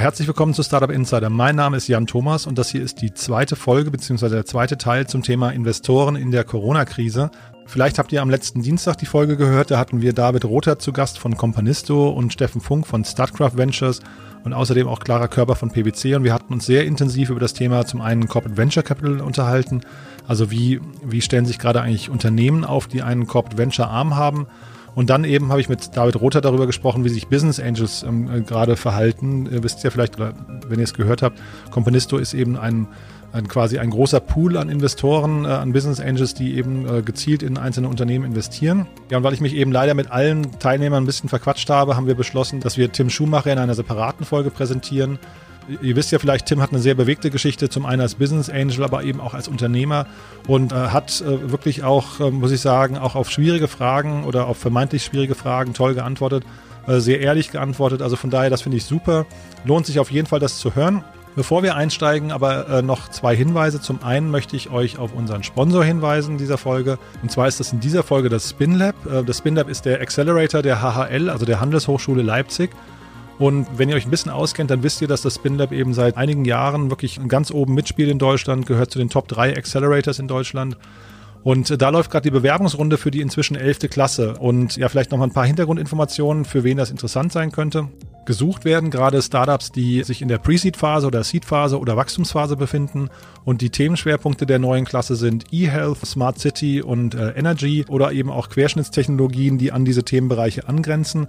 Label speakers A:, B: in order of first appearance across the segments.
A: Herzlich willkommen zu Startup Insider. Mein Name ist Jan Thomas und das hier ist die zweite Folge bzw. der zweite Teil zum Thema Investoren in der Corona-Krise. Vielleicht habt ihr am letzten Dienstag die Folge gehört, da hatten wir David Rother zu Gast von Companisto und Steffen Funk von Startcraft Ventures und außerdem auch Clara Körper von PwC und wir hatten uns sehr intensiv über das Thema zum einen Corporate Venture Capital unterhalten, also wie, wie stellen sich gerade eigentlich Unternehmen auf, die einen Corporate Venture Arm haben und dann eben habe ich mit David Rother darüber gesprochen, wie sich Business Angels ähm, äh, gerade verhalten. Ihr wisst ja vielleicht, wenn ihr es gehört habt, Companisto ist eben ein, ein quasi ein großer Pool an Investoren, äh, an Business Angels, die eben äh, gezielt in einzelne Unternehmen investieren. Ja, und weil ich mich eben leider mit allen Teilnehmern ein bisschen verquatscht habe, haben wir beschlossen, dass wir Tim Schumacher in einer separaten Folge präsentieren ihr wisst ja vielleicht, Tim hat eine sehr bewegte Geschichte, zum einen als Business Angel, aber eben auch als Unternehmer und äh, hat äh, wirklich auch, äh, muss ich sagen, auch auf schwierige Fragen oder auf vermeintlich schwierige Fragen toll geantwortet, äh, sehr ehrlich geantwortet. Also von daher, das finde ich super. Lohnt sich auf jeden Fall, das zu hören. Bevor wir einsteigen, aber äh, noch zwei Hinweise. Zum einen möchte ich euch auf unseren Sponsor hinweisen dieser Folge. Und zwar ist das in dieser Folge das SpinLab. Äh, das SpinLab ist der Accelerator der HHL, also der Handelshochschule Leipzig. Und wenn ihr euch ein bisschen auskennt, dann wisst ihr, dass das SpinLab eben seit einigen Jahren wirklich ganz oben mitspielt in Deutschland, gehört zu den Top 3 Accelerators in Deutschland. Und da läuft gerade die Bewerbungsrunde für die inzwischen 11. Klasse. Und ja, vielleicht noch mal ein paar Hintergrundinformationen, für wen das interessant sein könnte. Gesucht werden gerade Startups, die sich in der Pre-Seed-Phase oder Seed-Phase oder Wachstumsphase befinden. Und die Themenschwerpunkte der neuen Klasse sind E-Health, Smart City und äh, Energy oder eben auch Querschnittstechnologien, die an diese Themenbereiche angrenzen.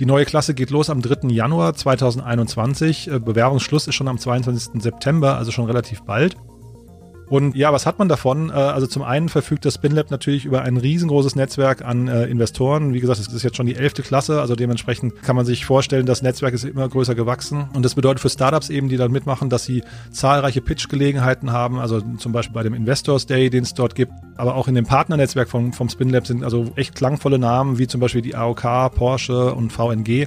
A: Die neue Klasse geht los am 3. Januar 2021. Äh, Bewerbungsschluss ist schon am 22. September, also schon relativ bald. Und ja, was hat man davon? Äh, also zum einen verfügt das SpinLab natürlich über ein riesengroßes Netzwerk an äh, Investoren. Wie gesagt, es ist jetzt schon die elfte Klasse, also dementsprechend kann man sich vorstellen, das Netzwerk ist immer größer gewachsen. Und das bedeutet für Startups eben, die dann mitmachen, dass sie zahlreiche Pitch-Gelegenheiten haben, also zum Beispiel bei dem Investors Day, den es dort gibt, aber auch in dem Partnernetzwerk vom, vom SpinLab sind also echt klangvolle Namen, wie zum Beispiel die AOK, Porsche und VNG.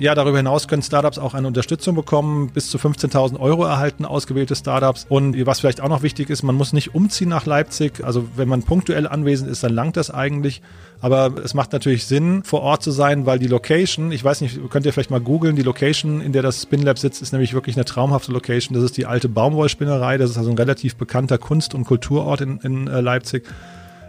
A: Ja, darüber hinaus können Startups auch eine Unterstützung bekommen, bis zu 15.000 Euro erhalten, ausgewählte Startups. Und was vielleicht auch noch wichtig ist, man muss nicht umziehen nach Leipzig. Also wenn man punktuell anwesend ist, dann langt das eigentlich. Aber es macht natürlich Sinn, vor Ort zu sein, weil die Location, ich weiß nicht, könnt ihr vielleicht mal googeln, die Location, in der das Spinlab sitzt, ist nämlich wirklich eine traumhafte Location. Das ist die alte Baumwollspinnerei. Das ist also ein relativ bekannter Kunst- und Kulturort in, in äh, Leipzig.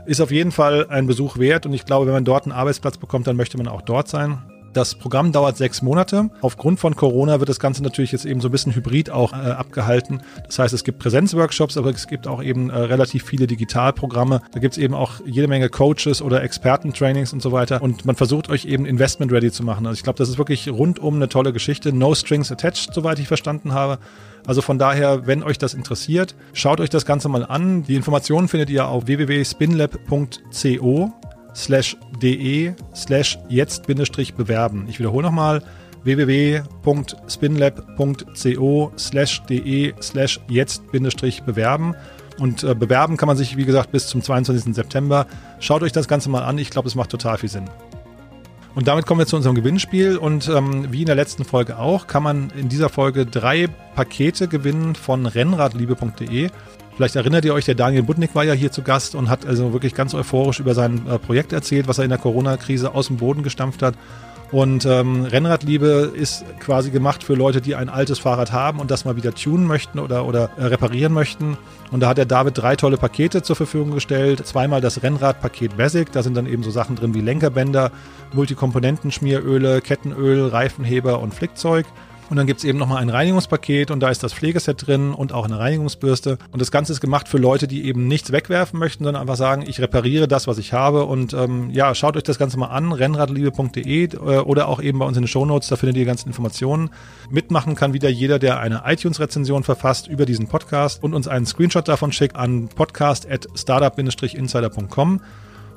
A: Ist auf jeden Fall ein Besuch wert und ich glaube, wenn man dort einen Arbeitsplatz bekommt, dann möchte man auch dort sein. Das Programm dauert sechs Monate. Aufgrund von Corona wird das Ganze natürlich jetzt eben so ein bisschen hybrid auch äh, abgehalten. Das heißt, es gibt Präsenzworkshops, aber es gibt auch eben äh, relativ viele Digitalprogramme. Da gibt es eben auch jede Menge Coaches oder Expertentrainings und so weiter. Und man versucht euch eben investment ready zu machen. Also ich glaube, das ist wirklich rundum eine tolle Geschichte. No strings attached, soweit ich verstanden habe. Also von daher, wenn euch das interessiert, schaut euch das Ganze mal an. Die Informationen findet ihr auf www.spinlab.co slash de slash jetzt bewerben. Ich wiederhole nochmal www.spinlab.co slash de slash jetzt bewerben. Und äh, bewerben kann man sich, wie gesagt, bis zum 22. September. Schaut euch das Ganze mal an. Ich glaube, es macht total viel Sinn. Und damit kommen wir zu unserem Gewinnspiel. Und ähm, wie in der letzten Folge auch, kann man in dieser Folge drei Pakete gewinnen von rennradliebe.de. Vielleicht erinnert ihr euch, der Daniel Budnick war ja hier zu Gast und hat also wirklich ganz euphorisch über sein äh, Projekt erzählt, was er in der Corona-Krise aus dem Boden gestampft hat. Und ähm, Rennradliebe ist quasi gemacht für Leute, die ein altes Fahrrad haben und das mal wieder tunen möchten oder, oder äh, reparieren möchten. Und da hat der David drei tolle Pakete zur Verfügung gestellt. Zweimal das Rennradpaket Basic, da sind dann eben so Sachen drin wie Lenkerbänder, Multikomponenten, Schmieröle, Kettenöl, Reifenheber und Flickzeug. Und dann gibt es eben nochmal ein Reinigungspaket und da ist das Pflegeset drin und auch eine Reinigungsbürste. Und das Ganze ist gemacht für Leute, die eben nichts wegwerfen möchten, sondern einfach sagen, ich repariere das, was ich habe. Und ähm, ja, schaut euch das Ganze mal an, rennradliebe.de äh, oder auch eben bei uns in den Shownotes, da findet ihr die ganzen Informationen. Mitmachen kann wieder jeder, der eine iTunes-Rezension verfasst über diesen Podcast und uns einen Screenshot davon schickt an podcast.startup-insider.com.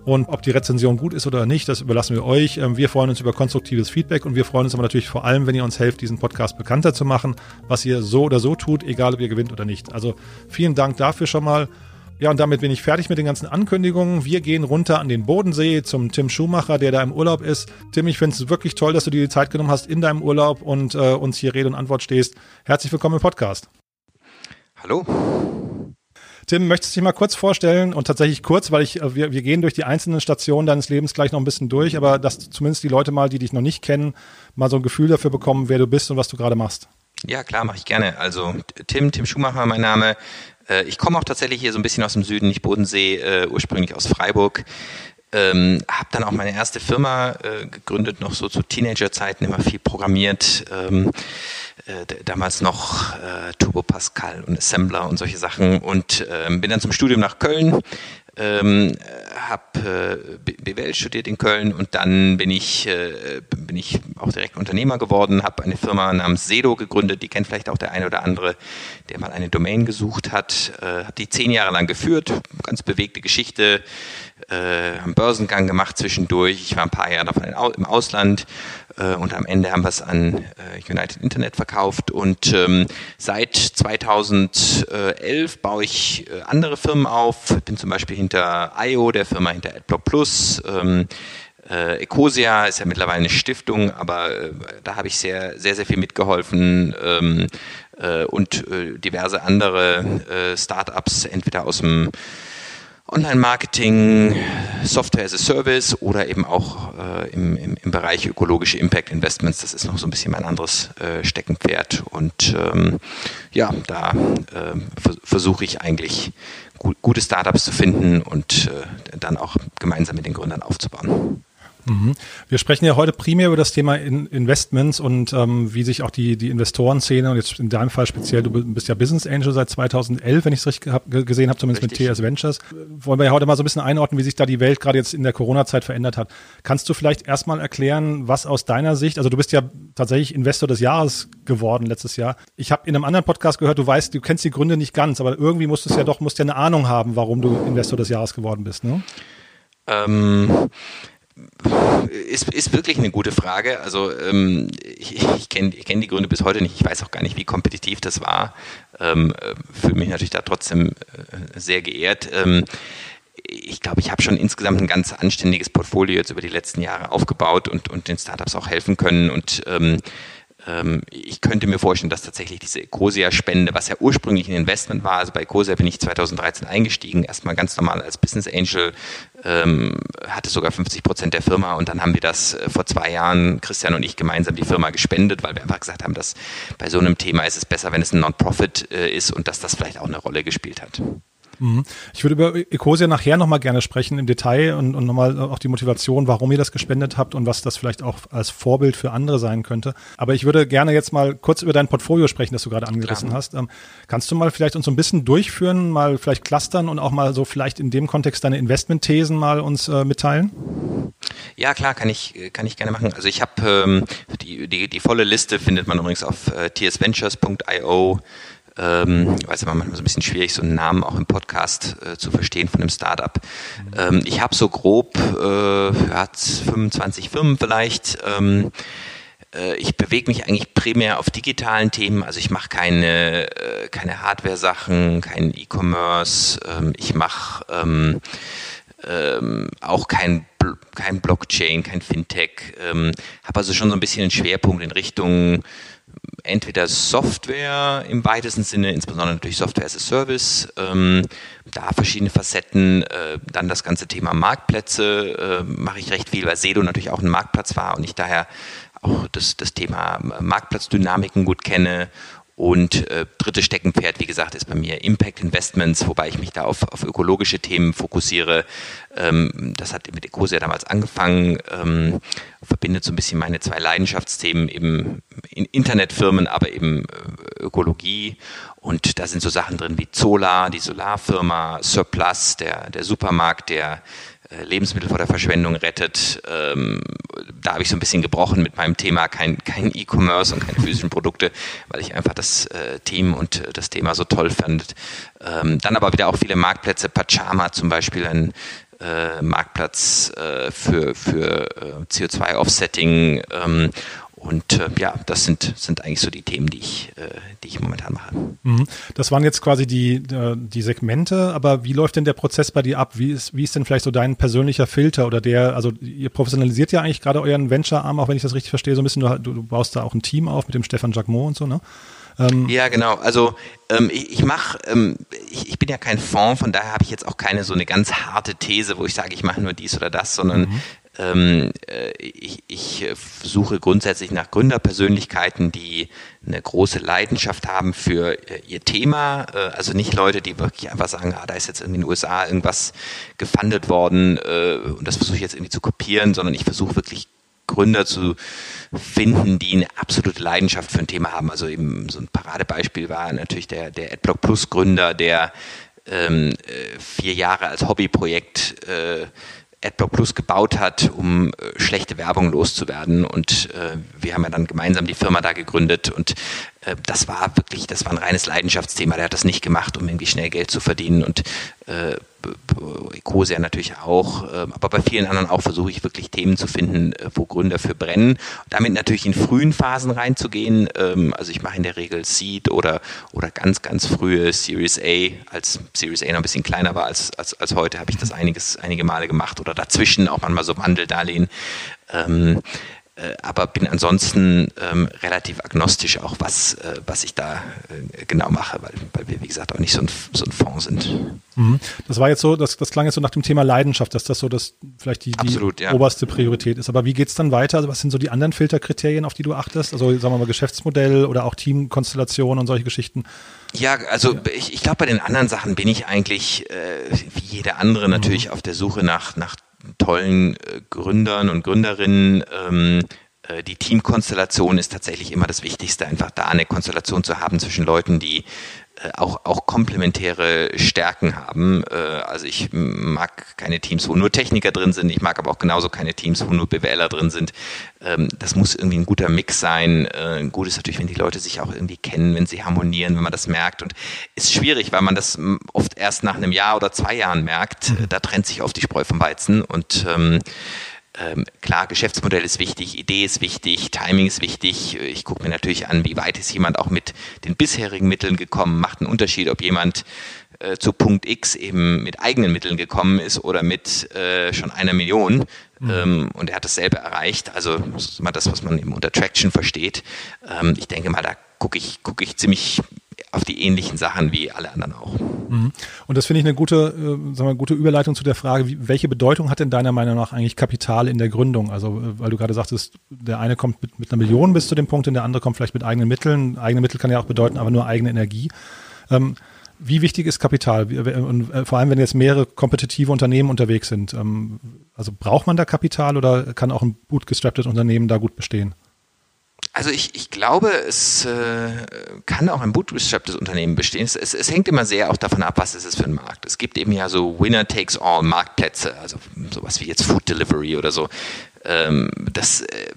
A: Und ob die Rezension gut ist oder nicht, das überlassen wir euch. Ähm, wir freuen uns über konstruktives Feedback und wir freuen uns aber natürlich vor allem, wenn ihr uns helft, diesen Podcast bekannter zu machen, was ihr so oder so tut, egal ob ihr gewinnt oder nicht. Also vielen Dank dafür schon mal. Ja, und damit bin ich fertig mit den ganzen Ankündigungen. Wir gehen runter an den Bodensee zum Tim Schumacher, der da im Urlaub ist. Tim, ich finde es wirklich toll, dass du dir die Zeit genommen hast in deinem Urlaub und äh, uns hier Rede und Antwort stehst. Herzlich willkommen im Podcast.
B: Hallo.
A: Tim, möchtest du dich mal kurz vorstellen und tatsächlich kurz, weil ich, äh, wir, wir gehen durch die einzelnen Stationen deines Lebens gleich noch ein bisschen durch, aber dass zumindest die Leute mal, die dich noch nicht kennen, mal so ein Gefühl dafür bekommen, wer du bist und was du gerade machst.
B: Ja, klar, mache ich gerne. Also Tim, Tim Schumacher, mein Name. Äh, ich komme auch tatsächlich hier so ein bisschen aus dem Süden, nicht Bodensee, äh, ursprünglich aus Freiburg. Ähm, habe dann auch meine erste Firma äh, gegründet, noch so zu Teenagerzeiten, immer viel programmiert. Ähm, äh, damals noch äh, Turbo Pascal und Assembler und solche Sachen und ähm, bin dann zum Studium nach Köln, ähm, habe äh, BWL studiert in Köln und dann bin ich äh, bin ich auch direkt Unternehmer geworden, habe eine Firma namens Sedo gegründet, die kennt vielleicht auch der eine oder andere, der mal eine Domain gesucht hat, äh, habe die zehn Jahre lang geführt, ganz bewegte Geschichte, äh, einen Börsengang gemacht zwischendurch, ich war ein paar Jahre davon im Ausland äh, und am Ende haben wir es an äh, United Internet verkauft und ähm, seit 2011 baue ich äh, andere Firmen auf. Bin zum Beispiel hinter IO, der Firma hinter AdBlock Plus. Ähm, äh, Ecosia ist ja mittlerweile eine Stiftung, aber äh, da habe ich sehr, sehr, sehr viel mitgeholfen ähm, äh, und äh, diverse andere äh, Startups, entweder aus dem Online-Marketing, Software as a Service oder eben auch äh, im, im, im, Bereich ökologische Impact Investments. Das ist noch so ein bisschen mein anderes äh, Steckenpferd. Und ähm, ja, da äh, versuche ich eigentlich gut, gute Startups zu finden und äh, dann auch gemeinsam mit den Gründern aufzubauen.
A: Mhm. Wir sprechen ja heute primär über das Thema in Investments und ähm, wie sich auch die, die Investorenszene und jetzt in deinem Fall speziell, du bist ja Business Angel seit 2011, wenn ich es richtig hab, gesehen habe, zumindest richtig. mit TS Ventures. Wollen wir ja heute mal so ein bisschen einordnen, wie sich da die Welt gerade jetzt in der Corona-Zeit verändert hat. Kannst du vielleicht erstmal erklären, was aus deiner Sicht, also du bist ja tatsächlich Investor des Jahres geworden letztes Jahr. Ich habe in einem anderen Podcast gehört, du weißt, du kennst die Gründe nicht ganz, aber irgendwie musst du es ja doch, musst ja eine Ahnung haben, warum du Investor des Jahres geworden bist, ne?
B: Ähm ist, ist wirklich eine gute Frage. Also ähm, ich, ich kenne kenn die Gründe bis heute nicht. Ich weiß auch gar nicht, wie kompetitiv das war. Ähm, äh, Fühle mich natürlich da trotzdem äh, sehr geehrt. Ähm, ich glaube, ich habe schon insgesamt ein ganz anständiges Portfolio jetzt über die letzten Jahre aufgebaut und, und den Startups auch helfen können. Und ähm, ich könnte mir vorstellen, dass tatsächlich diese Ecosia-Spende, was ja ursprünglich ein Investment war, also bei Ecosia bin ich 2013 eingestiegen, erstmal ganz normal als Business Angel, ähm, hatte sogar 50 Prozent der Firma und dann haben wir das äh, vor zwei Jahren, Christian und ich gemeinsam die Firma gespendet, weil wir einfach gesagt haben, dass bei so einem Thema ist es besser, wenn es ein Non-Profit äh, ist und dass das vielleicht auch eine Rolle gespielt hat.
A: Mhm. Ich würde über Ecosia nachher nochmal gerne sprechen im Detail und, und nochmal auch die Motivation, warum ihr das gespendet habt und was das vielleicht auch als Vorbild für andere sein könnte. Aber ich würde gerne jetzt mal kurz über dein Portfolio sprechen, das du gerade angerissen klar. hast. Ähm, kannst du mal vielleicht uns so ein bisschen durchführen, mal vielleicht clustern und auch mal so vielleicht in dem Kontext deine Investmentthesen mal uns äh, mitteilen?
B: Ja, klar, kann ich, kann ich gerne machen. Also ich habe ähm, die, die, die volle Liste findet man übrigens auf äh, tsventures.io ähm, weiß aber manchmal so ein bisschen schwierig, so einen Namen auch im Podcast äh, zu verstehen von einem Startup. Ähm, ich habe so grob äh, ja, 25 Firmen vielleicht. Ähm, äh, ich bewege mich eigentlich primär auf digitalen Themen, also ich mache keine, äh, keine Hardware-Sachen, keinen E-Commerce, ähm, ich mache ähm, ähm, auch kein, kein Blockchain, kein Fintech, ähm, habe also schon so ein bisschen einen Schwerpunkt in Richtung entweder Software im weitesten Sinne, insbesondere natürlich Software as a Service, ähm, da verschiedene Facetten, äh, dann das ganze Thema Marktplätze, äh, mache ich recht viel, weil Sedo natürlich auch ein Marktplatz war und ich daher auch das, das Thema Marktplatzdynamiken gut kenne und äh, dritte Steckenpferd, wie gesagt, ist bei mir Impact Investments, wobei ich mich da auf, auf ökologische Themen fokussiere. Ähm, das hat mit Ecosia damals angefangen, ähm, verbindet so ein bisschen meine zwei Leidenschaftsthemen, eben in Internetfirmen, aber eben äh, Ökologie. Und da sind so Sachen drin wie Zola, die Solarfirma, Surplus, der, der Supermarkt, der Lebensmittel vor der Verschwendung rettet. Ähm, da habe ich so ein bisschen gebrochen mit meinem Thema kein kein E-Commerce und keine physischen Produkte, weil ich einfach das äh, Team und äh, das Thema so toll fand. Ähm, dann aber wieder auch viele Marktplätze, Pachama zum Beispiel, ein äh, Marktplatz äh, für, für äh, CO2-Offsetting ähm, und äh, ja, das sind, sind eigentlich so die Themen, die ich, äh, die ich momentan mache.
A: Mhm. Das waren jetzt quasi die, äh, die Segmente, aber wie läuft denn der Prozess bei dir ab? Wie ist, wie ist denn vielleicht so dein persönlicher Filter oder der, also ihr professionalisiert ja eigentlich gerade euren Venture-Arm, auch wenn ich das richtig verstehe, so ein bisschen, du, du baust da auch ein Team auf mit dem Stefan Jacquemot und so, ne?
B: Ähm, ja, genau. Also ähm, ich, ich mache, ähm, ich, ich, bin ja kein Fonds, von daher habe ich jetzt auch keine so eine ganz harte These, wo ich sage, ich mache nur dies oder das, sondern mhm. Ähm, äh, ich, ich suche grundsätzlich nach Gründerpersönlichkeiten, die eine große Leidenschaft haben für äh, ihr Thema. Äh, also nicht Leute, die wirklich einfach sagen, ah, da ist jetzt in den USA irgendwas gefundet worden und das versuche ich jetzt irgendwie zu kopieren, sondern ich versuche wirklich Gründer zu finden, die eine absolute Leidenschaft für ein Thema haben. Also eben so ein Paradebeispiel war natürlich der, der AdBlock Plus Gründer, der ähm, äh, vier Jahre als Hobbyprojekt äh, AdBlock Plus gebaut hat, um äh, schlechte Werbung loszuwerden. Und äh, wir haben ja dann gemeinsam die Firma da gegründet und äh, das war wirklich, das war ein reines Leidenschaftsthema. Der hat das nicht gemacht, um irgendwie schnell Geld zu verdienen und äh, Ecosia natürlich auch, äh, aber bei vielen anderen auch versuche ich wirklich Themen zu finden, äh, wo Gründer für brennen. Damit natürlich in frühen Phasen reinzugehen. Ähm, also ich mache in der Regel Seed oder, oder ganz, ganz frühe Series A. Als Series A noch ein bisschen kleiner war als, als, als heute, habe ich das einiges, einige Male gemacht oder dazwischen auch manchmal so Wandeldarlehen. Ähm, äh, aber bin ansonsten ähm, relativ agnostisch auch, was, äh, was ich da äh, genau mache, weil, weil wir, wie gesagt, auch nicht so ein, so ein Fonds sind.
A: Mhm. Das war jetzt so, das, das klang jetzt so nach dem Thema Leidenschaft, dass das so das vielleicht die,
B: Absolut,
A: die
B: ja.
A: oberste Priorität ist. Aber wie geht es dann weiter? Also was sind so die anderen Filterkriterien, auf die du achtest? Also sagen wir mal Geschäftsmodell oder auch Teamkonstellation und solche Geschichten?
B: Ja, also ich, ich glaube, bei den anderen Sachen bin ich eigentlich äh, wie jeder andere natürlich mhm. auf der Suche nach, nach tollen äh, Gründern und Gründerinnen. Ähm, äh, die Teamkonstellation ist tatsächlich immer das Wichtigste, einfach da eine Konstellation zu haben zwischen Leuten, die auch, auch komplementäre Stärken haben. Äh, also ich mag keine Teams, wo nur Techniker drin sind. Ich mag aber auch genauso keine Teams, wo nur BWLer drin sind. Ähm, das muss irgendwie ein guter Mix sein. Äh, gut ist natürlich, wenn die Leute sich auch irgendwie kennen, wenn sie harmonieren, wenn man das merkt. Und ist schwierig, weil man das oft erst nach einem Jahr oder zwei Jahren merkt. Mhm. Da trennt sich oft die Spreu vom Weizen. Und ähm, klar, Geschäftsmodell ist wichtig, Idee ist wichtig, Timing ist wichtig. Ich gucke mir natürlich an, wie weit ist jemand auch mit den bisherigen Mitteln gekommen. Macht einen Unterschied, ob jemand äh, zu Punkt X eben mit eigenen Mitteln gekommen ist oder mit äh, schon einer Million. Mhm. Ähm, und er hat dasselbe erreicht. Also das ist immer das, was man eben unter Traction versteht. Ähm, ich denke mal, da gucke ich, guck ich ziemlich auf die ähnlichen Sachen wie alle anderen auch.
A: Mhm. Und das finde ich eine gute, äh, sagen wir, gute Überleitung zu der Frage, wie, welche Bedeutung hat denn deiner Meinung nach eigentlich Kapital in der Gründung? Also, äh, weil du gerade sagtest, der eine kommt mit, mit einer Million bis zu dem Punkt und der andere kommt vielleicht mit eigenen Mitteln. Eigene Mittel kann ja auch bedeuten, aber nur eigene Energie. Ähm, wie wichtig ist Kapital? Und äh, vor allem, wenn jetzt mehrere kompetitive Unternehmen unterwegs sind. Ähm, also braucht man da Kapital oder kann auch ein bootgestrapptes Unternehmen da gut bestehen?
B: Also ich, ich glaube, es äh, kann auch ein bootstrapptes Unternehmen bestehen. Es, es, es, hängt immer sehr auch davon ab, was ist es für ein Markt. Es gibt eben ja so Winner-Takes-all Marktplätze, also sowas wie jetzt Food Delivery oder so ähm, das, äh,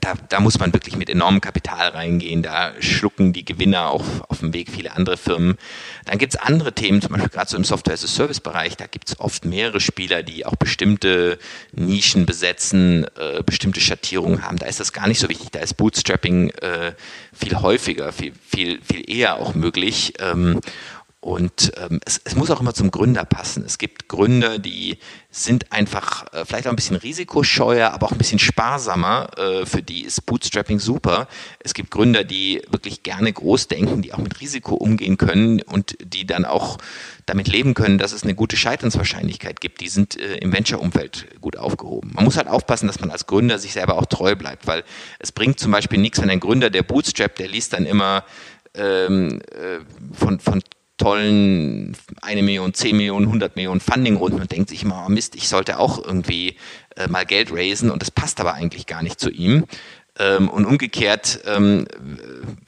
B: da, da, muss man wirklich mit enormem Kapital reingehen. Da schlucken die Gewinner auch auf dem Weg viele andere Firmen. Dann gibt es andere Themen, zum Beispiel gerade so im Software-as-a-Service-Bereich, da gibt es oft mehrere Spieler, die auch bestimmte Nischen besetzen, äh, bestimmte Schattierungen haben. Da ist das gar nicht so wichtig. Da ist Bootstrapping äh, viel häufiger, viel, viel, viel eher auch möglich. Ähm, und ähm, es, es, muss auch immer zum Gründer passen. Es gibt Gründer, die sind einfach äh, vielleicht auch ein bisschen risikoscheuer, aber auch ein bisschen sparsamer. Äh, für die ist Bootstrapping super. Es gibt Gründer, die wirklich gerne groß denken, die auch mit Risiko umgehen können und die dann auch damit leben können, dass es eine gute Scheiternswahrscheinlichkeit gibt. Die sind äh, im Venture-Umfeld gut aufgehoben. Man muss halt aufpassen, dass man als Gründer sich selber auch treu bleibt, weil es bringt zum Beispiel nichts, wenn ein Gründer, der Bootstrap, der liest dann immer ähm, äh, von, von tollen eine Million, zehn Millionen, 100 Millionen Funding-Runden und denkt sich immer, oh Mist, ich sollte auch irgendwie äh, mal Geld raisen und das passt aber eigentlich gar nicht zu ihm. Ähm, und umgekehrt ähm,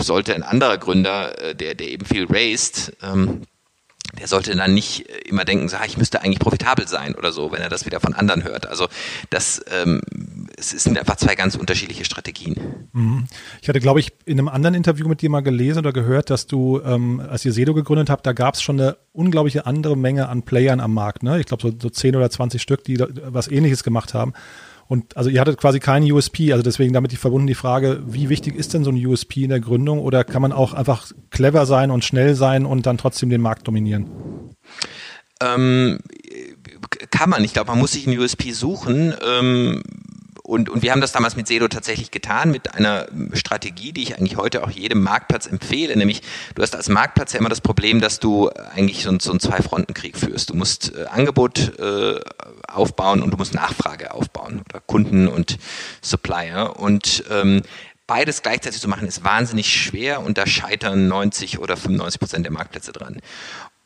B: sollte ein anderer Gründer, äh, der, der eben viel raised, ähm, der sollte dann nicht äh, immer denken, so, ich müsste eigentlich profitabel sein oder so, wenn er das wieder von anderen hört. Also das ähm, es sind einfach zwei ganz unterschiedliche Strategien.
A: Mhm. Ich hatte, glaube ich, in einem anderen Interview mit dir mal gelesen oder gehört, dass du, ähm, als ihr Sedo gegründet habt, da gab es schon eine unglaubliche andere Menge an Playern am Markt. Ne? Ich glaube, so, so 10 oder 20 Stück, die was ähnliches gemacht haben. Und also ihr hattet quasi keinen USP, also deswegen damit die verbunden die Frage, wie wichtig ist denn so ein USP in der Gründung oder kann man auch einfach clever sein und schnell sein und dann trotzdem den Markt dominieren?
B: Ähm, kann man. Ich glaube, man muss sich einen USP suchen. Ähm, und, und wir haben das damals mit Sedo tatsächlich getan, mit einer Strategie, die ich eigentlich heute auch jedem Marktplatz empfehle, nämlich du hast als Marktplatz ja immer das Problem, dass du eigentlich so, so einen Zwei-Fronten-Krieg führst. Du musst äh, Angebot äh, aufbauen und du musst Nachfrage aufbauen oder Kunden und Supplier und ähm, beides gleichzeitig zu machen ist wahnsinnig schwer und da scheitern 90 oder 95 Prozent der Marktplätze dran.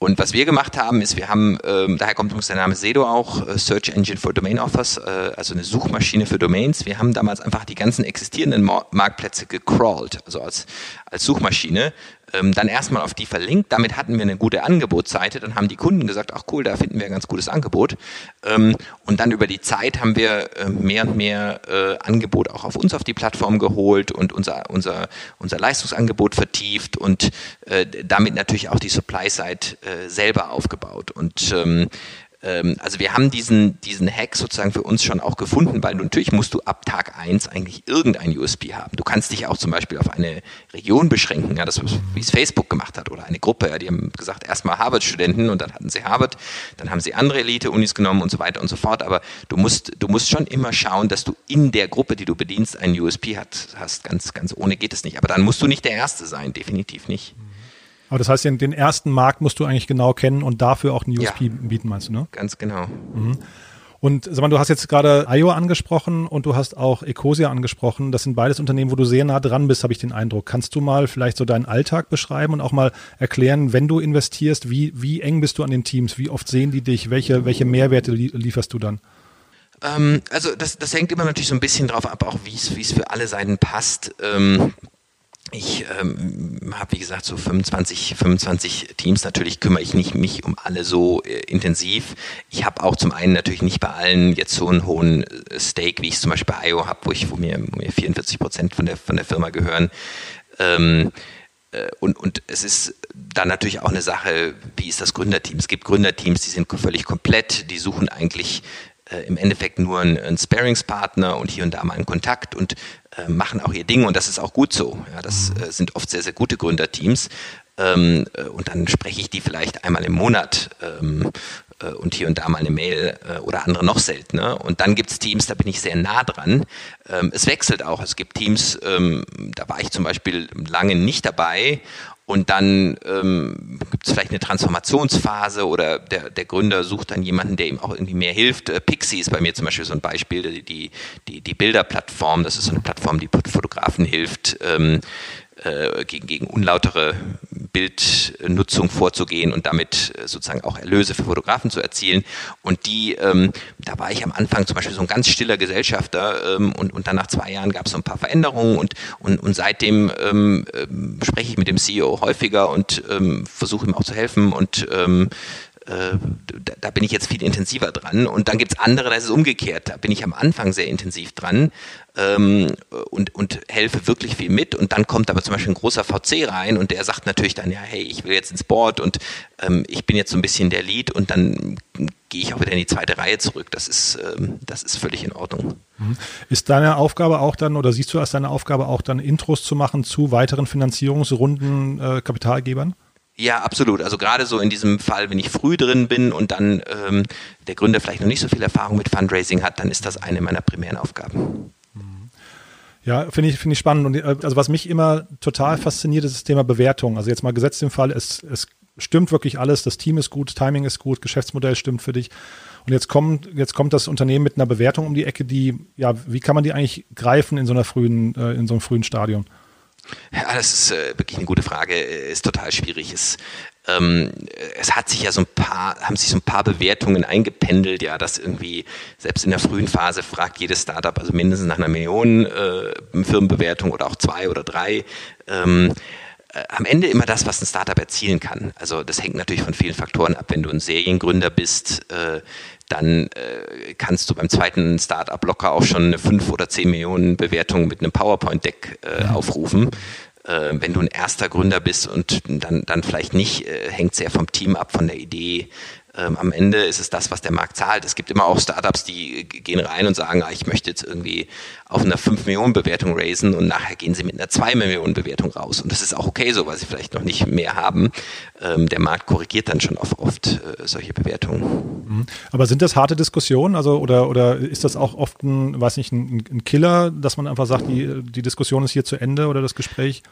B: Und was wir gemacht haben, ist, wir haben, ähm, daher kommt übrigens der Name Sedo auch, äh, Search Engine for Domain Offers, äh, also eine Suchmaschine für Domains. Wir haben damals einfach die ganzen existierenden Marktplätze gecrawlt, also als, als Suchmaschine ähm, dann erstmal auf die verlinkt. Damit hatten wir eine gute Angebotsseite. Dann haben die Kunden gesagt, ach cool, da finden wir ein ganz gutes Angebot. Ähm, und dann über die Zeit haben wir äh, mehr und mehr äh, Angebot auch auf uns auf die Plattform geholt und unser, unser, unser Leistungsangebot vertieft und äh, damit natürlich auch die Supply-Side äh, selber aufgebaut. Und ähm, ähm, also wir haben diesen, diesen Hack sozusagen für uns schon auch gefunden, weil natürlich musst du ab Tag eins eigentlich irgendein USB haben. Du kannst dich auch zum Beispiel auf eine Region beschränken, ja, das wie es Facebook gemacht hat oder eine Gruppe, ja, die haben gesagt, erstmal Harvard-Studenten und dann hatten sie Harvard, dann haben sie andere Elite-Unis genommen und so weiter und so fort, aber du musst, du musst schon immer schauen, dass du in der Gruppe, die du bedienst, einen USB hat, hast. Ganz, ganz ohne geht es nicht. Aber dann musst du nicht der Erste sein, definitiv nicht.
A: Aber das heißt, den ersten Markt musst du eigentlich genau kennen und dafür auch einen USP ja, bieten, meinst du, ne?
B: Ganz genau.
A: Mhm. Und sag mal, du hast jetzt gerade IO angesprochen und du hast auch Ecosia angesprochen. Das sind beides Unternehmen, wo du sehr nah dran bist, habe ich den Eindruck. Kannst du mal vielleicht so deinen Alltag beschreiben und auch mal erklären, wenn du investierst, wie, wie eng bist du an den Teams? Wie oft sehen die dich? Welche, welche Mehrwerte lieferst du dann?
B: Ähm, also das, das hängt immer natürlich so ein bisschen drauf ab, auch wie es für alle Seiten passt. Ähm, ich ähm, habe, wie gesagt, so 25, 25 Teams. Natürlich kümmere ich nicht mich um alle so äh, intensiv. Ich habe auch zum einen natürlich nicht bei allen jetzt so einen hohen äh, Stake, wie ich es zum Beispiel bei IO habe, wo, wo, mir, wo mir 44 Prozent von der, von der Firma gehören. Ähm, äh, und, und es ist dann natürlich auch eine Sache, wie ist das Gründerteam? Es gibt Gründerteams, die sind völlig komplett, die suchen eigentlich äh, im Endeffekt nur einen, einen Sparingspartner und hier und da mal einen Kontakt und äh, machen auch ihr Ding und das ist auch gut so. Ja, das mhm. äh, sind oft sehr, sehr gute Gründerteams. Ähm, äh, und dann spreche ich die vielleicht einmal im Monat ähm, äh, und hier und da mal eine Mail äh, oder andere noch seltener. Und dann gibt es Teams, da bin ich sehr nah dran. Ähm, es wechselt auch. Es gibt Teams, ähm, da war ich zum Beispiel lange nicht dabei und dann ähm, gibt es vielleicht eine Transformationsphase oder der, der Gründer sucht dann jemanden, der ihm auch irgendwie mehr hilft. Äh, Pixie ist bei mir zum Beispiel so ein Beispiel, die, die, die Bilderplattform, das ist so eine Plattform, die Fotografen hilft, ähm, äh, gegen, gegen unlautere Bildnutzung vorzugehen und damit äh, sozusagen auch Erlöse für Fotografen zu erzielen. Und die, ähm, da war ich am Anfang zum Beispiel so ein ganz stiller Gesellschafter ähm, und, und dann nach zwei Jahren gab es so ein paar Veränderungen und, und, und seitdem ähm, äh, spreche ich mit dem CEO häufiger und ähm, versuche ihm auch zu helfen und ähm, äh, da, da, bin ich jetzt viel intensiver dran. Und dann gibt es andere, da ist es umgekehrt. Da bin ich am Anfang sehr intensiv dran ähm, und, und helfe wirklich viel mit. Und dann kommt aber zum Beispiel ein großer VC rein und der sagt natürlich dann, ja, hey, ich will jetzt ins Board und ähm, ich bin jetzt so ein bisschen der Lead und dann gehe ich auch wieder in die zweite Reihe zurück. Das ist, ähm, das ist völlig in Ordnung.
A: Mhm. Ist deine Aufgabe auch dann, oder siehst du als deine Aufgabe auch dann Intros zu machen zu weiteren Finanzierungsrunden äh, Kapitalgebern?
B: Ja, absolut. Also gerade so in diesem Fall, wenn ich früh drin bin und dann ähm, der Gründer vielleicht noch nicht so viel Erfahrung mit Fundraising hat, dann ist das eine meiner primären Aufgaben.
A: Ja, finde ich, finde ich spannend. Und äh, also was mich immer total fasziniert, ist das Thema Bewertung. Also jetzt mal gesetzt im Fall, es, es stimmt wirklich alles, das Team ist gut, Timing ist gut, Geschäftsmodell stimmt für dich. Und jetzt kommt, jetzt kommt das Unternehmen mit einer Bewertung um die Ecke, die, ja, wie kann man die eigentlich greifen in so einer frühen, äh, in so einem frühen Stadium?
B: Ja, das ist äh, wirklich eine gute Frage. Ist total schwierig. Es, ähm, es hat sich ja so ein paar, haben sich so ein paar Bewertungen eingependelt, ja, dass irgendwie selbst in der frühen Phase fragt jedes Startup also mindestens nach einer Million äh, Firmenbewertung oder auch zwei oder drei. Ähm, äh, am Ende immer das, was ein Startup erzielen kann. Also das hängt natürlich von vielen Faktoren ab. Wenn du ein Seriengründer bist, äh, dann äh, kannst du beim zweiten Startup locker auch schon eine 5 oder 10 Millionen Bewertung mit einem PowerPoint-Deck äh, mhm. aufrufen. Äh, wenn du ein erster Gründer bist und dann, dann vielleicht nicht, äh, hängt sehr vom Team ab, von der Idee, ähm, am Ende ist es das, was der Markt zahlt. Es gibt immer auch Startups, die gehen rein und sagen, ah, ich möchte jetzt irgendwie auf einer 5 Millionen Bewertung raisen und nachher gehen sie mit einer 2 Millionen Bewertung raus. Und das ist auch okay so, weil sie vielleicht noch nicht mehr haben. Ähm, der Markt korrigiert dann schon oft, oft äh, solche Bewertungen.
A: Mhm. Aber sind das harte Diskussionen? Also, oder, oder ist das auch oft ein, weiß nicht, ein, ein Killer, dass man einfach sagt, die, die Diskussion ist hier zu Ende oder das Gespräch?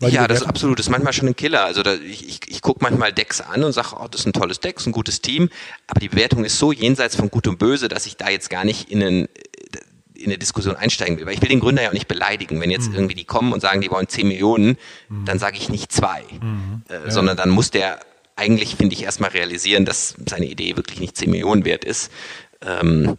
B: Ja, das ist absolut. Das ist manchmal schon ein Killer. Also da, ich, ich, ich gucke manchmal Decks an und sage, oh, das ist ein tolles Deck, ist ein gutes Team. Aber die Bewertung ist so jenseits von Gut und Böse, dass ich da jetzt gar nicht in, einen, in eine Diskussion einsteigen will. Weil ich will den Gründer ja auch nicht beleidigen. Wenn jetzt mhm. irgendwie die kommen und sagen, die wollen 10 Millionen, mhm. dann sage ich nicht zwei. Mhm. Äh, ja. Sondern dann muss der eigentlich, finde ich, erstmal realisieren, dass seine Idee wirklich nicht 10 Millionen wert ist. Ähm,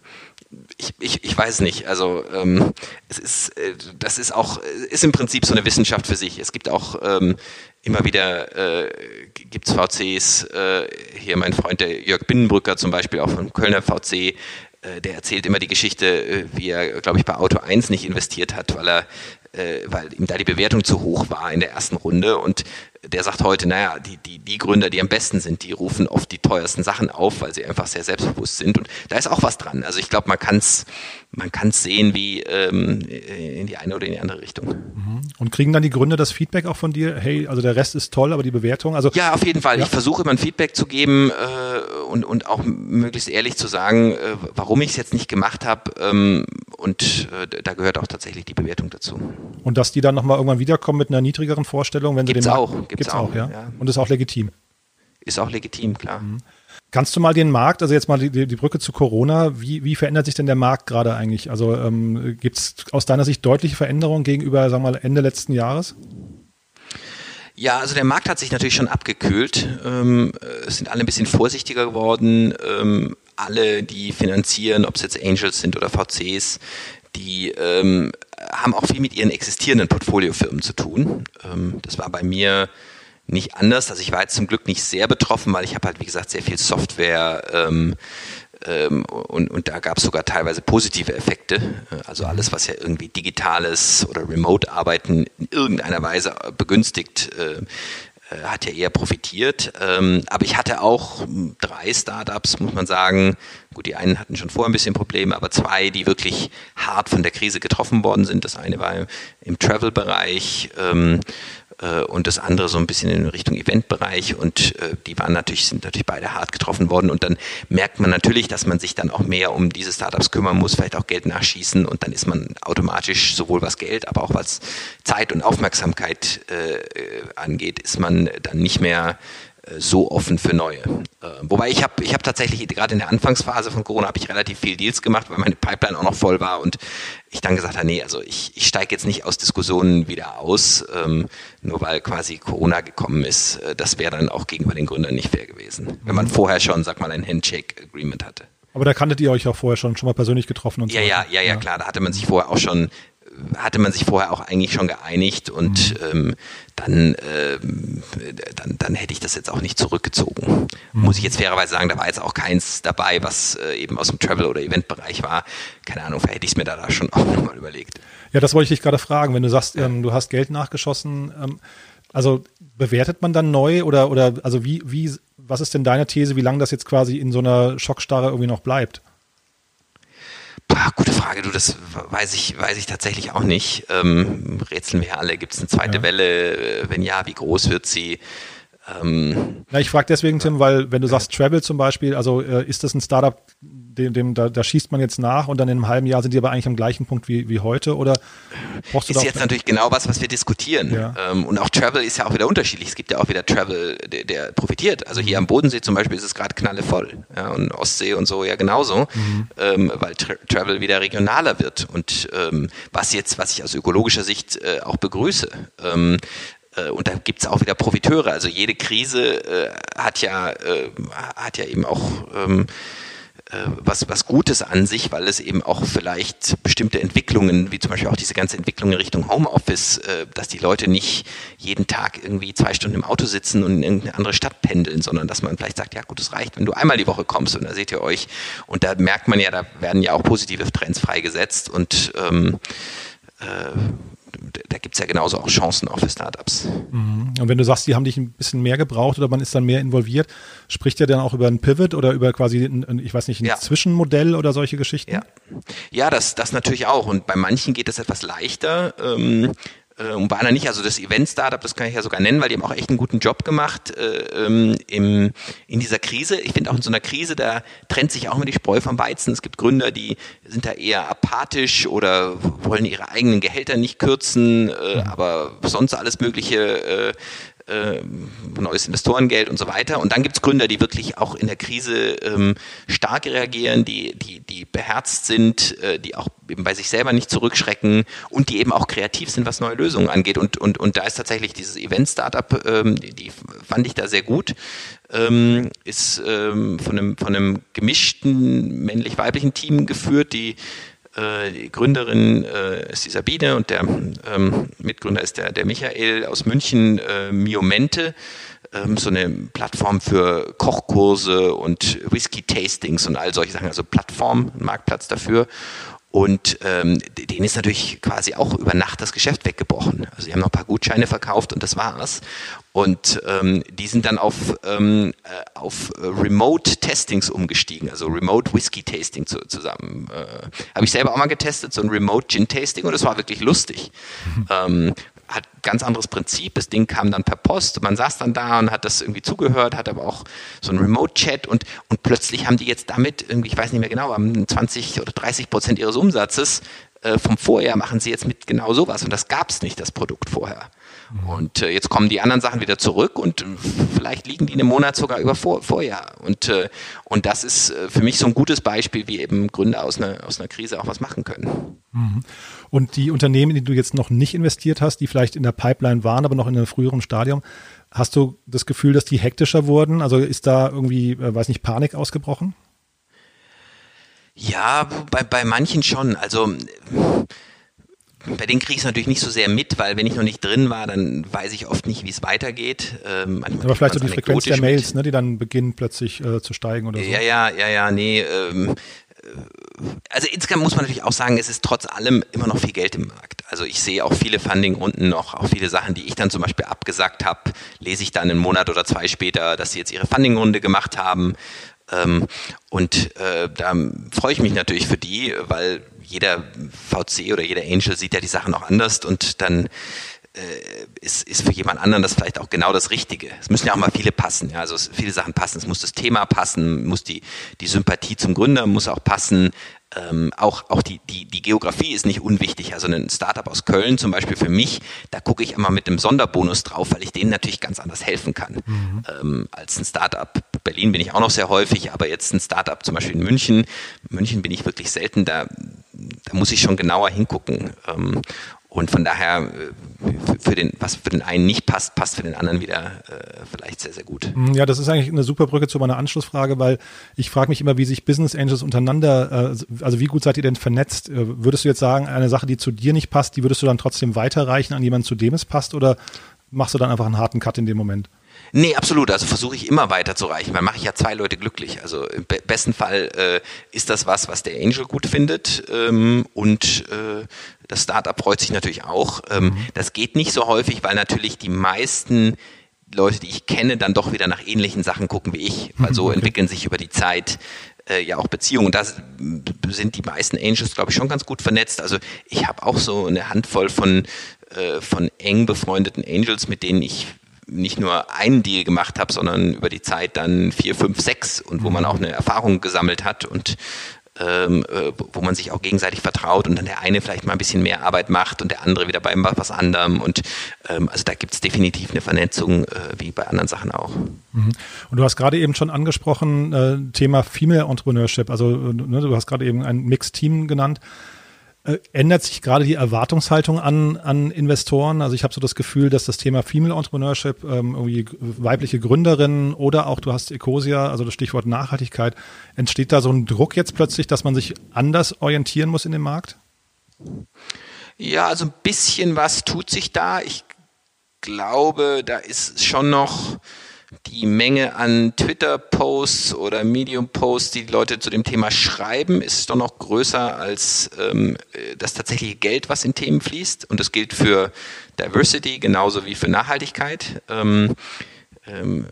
B: ich, ich, ich weiß nicht. Also ähm, es ist, äh, das ist auch, ist im Prinzip so eine Wissenschaft für sich. Es gibt auch ähm, immer wieder äh, gibt's VCs, äh, hier mein Freund der Jörg Binnenbrücker zum Beispiel, auch vom Kölner VC, äh, der erzählt immer die Geschichte, äh, wie er, glaube ich, bei Auto 1 nicht investiert hat, weil er äh, weil ihm da die Bewertung zu hoch war in der ersten Runde und der sagt heute, naja, die, die, die Gründer, die am besten sind, die rufen oft die teuersten Sachen auf, weil sie einfach sehr selbstbewusst sind. Und da ist auch was dran. Also ich glaube, man kann es man kann's sehen wie ähm, in die eine oder in die andere Richtung. Mhm.
A: Und kriegen dann die Gründer das Feedback auch von dir? Hey, also der Rest ist toll, aber die Bewertung? Also
B: ja, auf jeden Fall. Ja. Ich versuche immer ein Feedback zu geben äh, und, und auch möglichst ehrlich zu sagen, äh, warum ich es jetzt nicht gemacht habe. Ähm, und äh, da gehört auch tatsächlich die Bewertung dazu.
A: Und dass die dann nochmal irgendwann wiederkommen mit einer niedrigeren Vorstellung, wenn
B: gibt's
A: sie
B: den auch, gibt's, gibt's auch,
A: auch ja? ja? Und ist auch legitim.
B: Ist auch legitim, klar. Mhm.
A: Kannst du mal den Markt, also jetzt mal die, die Brücke zu Corona, wie, wie verändert sich denn der Markt gerade eigentlich? Also ähm, gibt es aus deiner Sicht deutliche Veränderungen gegenüber, sagen wir mal, Ende letzten Jahres?
B: Ja, also der Markt hat sich natürlich schon abgekühlt. Ähm, es sind alle ein bisschen vorsichtiger geworden. Ähm, alle, die finanzieren, ob es jetzt Angels sind oder VCs, die ähm, haben auch viel mit ihren existierenden Portfoliofirmen zu tun. Ähm, das war bei mir nicht anders. Also ich war jetzt zum Glück nicht sehr betroffen, weil ich habe halt, wie gesagt, sehr viel Software ähm, ähm, und, und da gab es sogar teilweise positive Effekte. Also alles, was ja irgendwie digitales oder Remote-Arbeiten in irgendeiner Weise begünstigt, äh, äh, hat ja eher profitiert. Ähm, aber ich hatte auch drei Startups, muss man sagen. Gut, die einen hatten schon vorher ein bisschen Probleme, aber zwei, die wirklich hart von der Krise getroffen worden sind. Das eine war im Travel-Bereich. Ähm, äh, und das andere so ein bisschen in Richtung Eventbereich und äh, die waren natürlich, sind natürlich beide hart getroffen worden und dann merkt man natürlich, dass man sich dann auch mehr um diese Startups kümmern muss, vielleicht auch Geld nachschießen und dann ist man automatisch sowohl was Geld, aber auch was Zeit und Aufmerksamkeit äh, angeht, ist man dann nicht mehr so offen für neue. Äh, wobei ich habe ich hab tatsächlich gerade in der Anfangsphase von Corona habe ich relativ viel Deals gemacht, weil meine Pipeline auch noch voll war und ich dann gesagt habe, nee, also ich, ich steige jetzt nicht aus Diskussionen wieder aus, ähm, nur weil quasi Corona gekommen ist. Äh, das wäre dann auch gegenüber den Gründern nicht fair gewesen, wenn man vorher schon, sag mal, ein Handshake-Agreement hatte.
A: Aber da kanntet ihr euch auch vorher schon, schon mal persönlich getroffen und
B: ja, so. Ja, ja, ja, ja, klar, da hatte man sich vorher auch schon hatte man sich vorher auch eigentlich schon geeinigt und mhm. ähm, dann, äh, dann, dann hätte ich das jetzt auch nicht zurückgezogen. Mhm. Muss ich jetzt fairerweise sagen, da war jetzt auch keins dabei, was äh, eben aus dem Travel- oder Eventbereich war. Keine Ahnung, vielleicht hätte ich es mir da, da schon auch nochmal überlegt.
A: Ja, das wollte ich dich gerade fragen. Wenn du sagst, ähm, du hast Geld nachgeschossen, ähm, also bewertet man dann neu oder, oder also wie, wie, was ist denn deine These, wie lange das jetzt quasi in so einer Schockstarre irgendwie noch bleibt?
B: Boah, gute Frage, du, das weiß ich, weiß ich tatsächlich auch nicht. Ähm, rätseln wir alle, gibt es eine zweite ja. Welle? Wenn ja, wie groß wird sie?
A: Ähm, Na, ich frage deswegen, Tim, weil wenn du sagst Travel zum Beispiel, also äh, ist das ein Startup, dem, dem da, da, schießt man jetzt nach und dann in einem halben Jahr sind die aber eigentlich am gleichen Punkt wie, wie heute oder
B: brauchst du Ist jetzt natürlich genau was, was wir diskutieren. Ja. Ähm, und auch Travel ist ja auch wieder unterschiedlich. Es gibt ja auch wieder Travel, der, der profitiert. Also hier am Bodensee zum Beispiel ist es gerade knallevoll. Ja, und Ostsee und so ja genauso, mhm. ähm, weil Tra Travel wieder regionaler wird. Und ähm, was jetzt, was ich aus ökologischer Sicht äh, auch begrüße. Äh, und da gibt es auch wieder Profiteure. Also jede Krise äh, hat ja äh, hat ja eben auch ähm, äh, was, was Gutes an sich, weil es eben auch vielleicht bestimmte Entwicklungen, wie zum Beispiel auch diese ganze Entwicklung in Richtung Homeoffice, äh, dass die Leute nicht jeden Tag irgendwie zwei Stunden im Auto sitzen und in irgendeine andere Stadt pendeln, sondern dass man vielleicht sagt, ja gut, es reicht, wenn du einmal die Woche kommst und da seht ihr euch. Und da merkt man ja, da werden ja auch positive Trends freigesetzt und ähm, äh, da gibt es ja genauso auch Chancen auch für Startups.
A: Mhm. Und wenn du sagst, die haben dich ein bisschen mehr gebraucht oder man ist dann mehr involviert, spricht ihr dann auch über ein Pivot oder über quasi, ein, ich weiß nicht, ein ja. Zwischenmodell oder solche Geschichten?
B: Ja, ja das, das natürlich auch. Und bei manchen geht es etwas leichter. Ähm, äh, und bei anderen nicht. Also das Event-Startup, das kann ich ja sogar nennen, weil die haben auch echt einen guten Job gemacht äh, ähm, im, in dieser Krise. Ich finde auch in so einer Krise, da trennt sich auch immer die Spreu vom Weizen. Es gibt Gründer, die sind da eher apathisch oder wollen ihre eigenen Gehälter nicht kürzen, äh, mhm. aber sonst alles Mögliche äh, neues Investorengeld und so weiter. Und dann gibt es Gründer, die wirklich auch in der Krise ähm, stark reagieren, die, die, die beherzt sind, äh, die auch eben bei sich selber nicht zurückschrecken und die eben auch kreativ sind, was neue Lösungen angeht. Und, und, und da ist tatsächlich dieses Event-Startup, ähm, die, die fand ich da sehr gut. Ähm, ist ähm, von, einem, von einem gemischten männlich-weiblichen Team geführt, die äh, die Gründerin äh, ist die Sabine und der ähm, Mitgründer ist der, der Michael aus München, äh, Miomente, ähm, so eine Plattform für Kochkurse und Whisky-Tastings und all solche Sachen, also Plattform, Marktplatz dafür. Und ähm, denen ist natürlich quasi auch über Nacht das Geschäft weggebrochen. Also sie haben noch ein paar Gutscheine verkauft und das war's. Und ähm, die sind dann auf, ähm, äh, auf Remote-Testings umgestiegen, also Remote Whisky-Tasting zu, zusammen. Äh, Habe ich selber auch mal getestet, so ein Remote Gin-Tasting und das war wirklich lustig. Mhm. Ähm, hat ganz anderes Prinzip. Das Ding kam dann per Post. Man saß dann da und hat das irgendwie zugehört, hat aber auch so einen Remote-Chat und, und plötzlich haben die jetzt damit irgendwie, ich weiß nicht mehr genau, 20 oder 30 Prozent ihres Umsatzes äh, vom Vorjahr machen sie jetzt mit genau sowas. Und das gab es nicht, das Produkt vorher. Und äh, jetzt kommen die anderen Sachen wieder zurück und äh, vielleicht liegen die in einem Monat sogar über vor, Vorjahr. Und, äh, und das ist äh, für mich so ein gutes Beispiel, wie eben Gründer aus einer, aus einer Krise auch was machen können.
A: Mhm. Und die Unternehmen, die du jetzt noch nicht investiert hast, die vielleicht in der Pipeline waren, aber noch in einem früheren Stadium, hast du das Gefühl, dass die hektischer wurden? Also ist da irgendwie, weiß nicht, Panik ausgebrochen?
B: Ja, bei, bei manchen schon. Also bei denen kriege ich es natürlich nicht so sehr mit, weil wenn ich noch nicht drin war, dann weiß ich oft nicht, wie es weitergeht.
A: Ähm, Aber vielleicht so die Frequenz der Mails, ne, die dann beginnen plötzlich äh, zu steigen oder so.
B: Ja, ja, ja, ja, nee. Ähm, äh, also insgesamt muss man natürlich auch sagen, es ist trotz allem immer noch viel Geld im Markt. Also ich sehe auch viele Fundingrunden noch, auch viele Sachen, die ich dann zum Beispiel abgesagt habe, lese ich dann einen Monat oder zwei später, dass sie jetzt ihre Fundingrunde gemacht haben. Ähm, und äh, da freue ich mich natürlich für die, weil jeder VC oder jeder Angel sieht ja die Sachen auch anders und dann äh, ist, ist für jemand anderen das vielleicht auch genau das Richtige. Es müssen ja auch mal viele passen, ja, also viele Sachen passen. Es muss das Thema passen, muss die, die Sympathie zum Gründer muss auch passen, ähm, auch, auch die, die, die Geografie ist nicht unwichtig. Also ein Startup aus Köln zum Beispiel für mich, da gucke ich immer mit einem Sonderbonus drauf, weil ich denen natürlich ganz anders helfen kann. Mhm. Ähm, als ein Startup. Berlin bin ich auch noch sehr häufig, aber jetzt ein Startup zum Beispiel in München. München bin ich wirklich selten, da, da muss ich schon genauer hingucken. Ähm, und von daher, äh, für den, was für den einen nicht passt, passt für den anderen wieder äh, vielleicht sehr, sehr gut.
A: Ja, das ist eigentlich eine super Brücke zu meiner Anschlussfrage, weil ich frage mich immer, wie sich Business Angels untereinander, äh, also wie gut seid ihr denn vernetzt? Äh, würdest du jetzt sagen, eine Sache, die zu dir nicht passt, die würdest du dann trotzdem weiterreichen an jemanden, zu dem es passt, oder machst du dann einfach einen harten Cut in dem Moment?
B: Nee, absolut. Also versuche ich immer weiterzureichen, weil mache ich ja zwei Leute glücklich. Also im be besten Fall äh, ist das was, was der Angel gut findet ähm, und äh, das Startup freut sich natürlich auch. Ähm, mhm. Das geht nicht so häufig, weil natürlich die meisten Leute, die ich kenne, dann doch wieder nach ähnlichen Sachen gucken wie ich, weil so okay. entwickeln sich über die Zeit äh, ja auch Beziehungen. Und da sind die meisten Angels, glaube ich, schon ganz gut vernetzt. Also ich habe auch so eine Handvoll von, äh, von eng befreundeten Angels, mit denen ich nicht nur einen Deal gemacht habe, sondern über die Zeit dann vier, fünf, sechs und wo man auch eine Erfahrung gesammelt hat und ähm, äh, wo man sich auch gegenseitig vertraut und dann der eine vielleicht mal ein bisschen mehr Arbeit macht und der andere wieder bei was anderem. Und ähm, also da gibt es definitiv eine Vernetzung, äh, wie bei anderen Sachen auch.
A: Mhm. Und du hast gerade eben schon angesprochen, äh, Thema Female Entrepreneurship. Also ne, du hast gerade eben ein Mixed Team genannt. Äh, ändert sich gerade die Erwartungshaltung an, an Investoren? Also ich habe so das Gefühl, dass das Thema Female Entrepreneurship, ähm, irgendwie weibliche Gründerinnen oder auch du hast Ecosia, also das Stichwort Nachhaltigkeit, entsteht da so ein Druck jetzt plötzlich, dass man sich anders orientieren muss in dem Markt?
B: Ja, also ein bisschen was tut sich da. Ich glaube, da ist schon noch die Menge an Twitter-Posts oder Medium-Posts, die, die Leute zu dem Thema schreiben, ist doch noch größer als ähm, das tatsächliche Geld, was in Themen fließt. Und das gilt für Diversity genauso wie für Nachhaltigkeit. Ähm, ähm,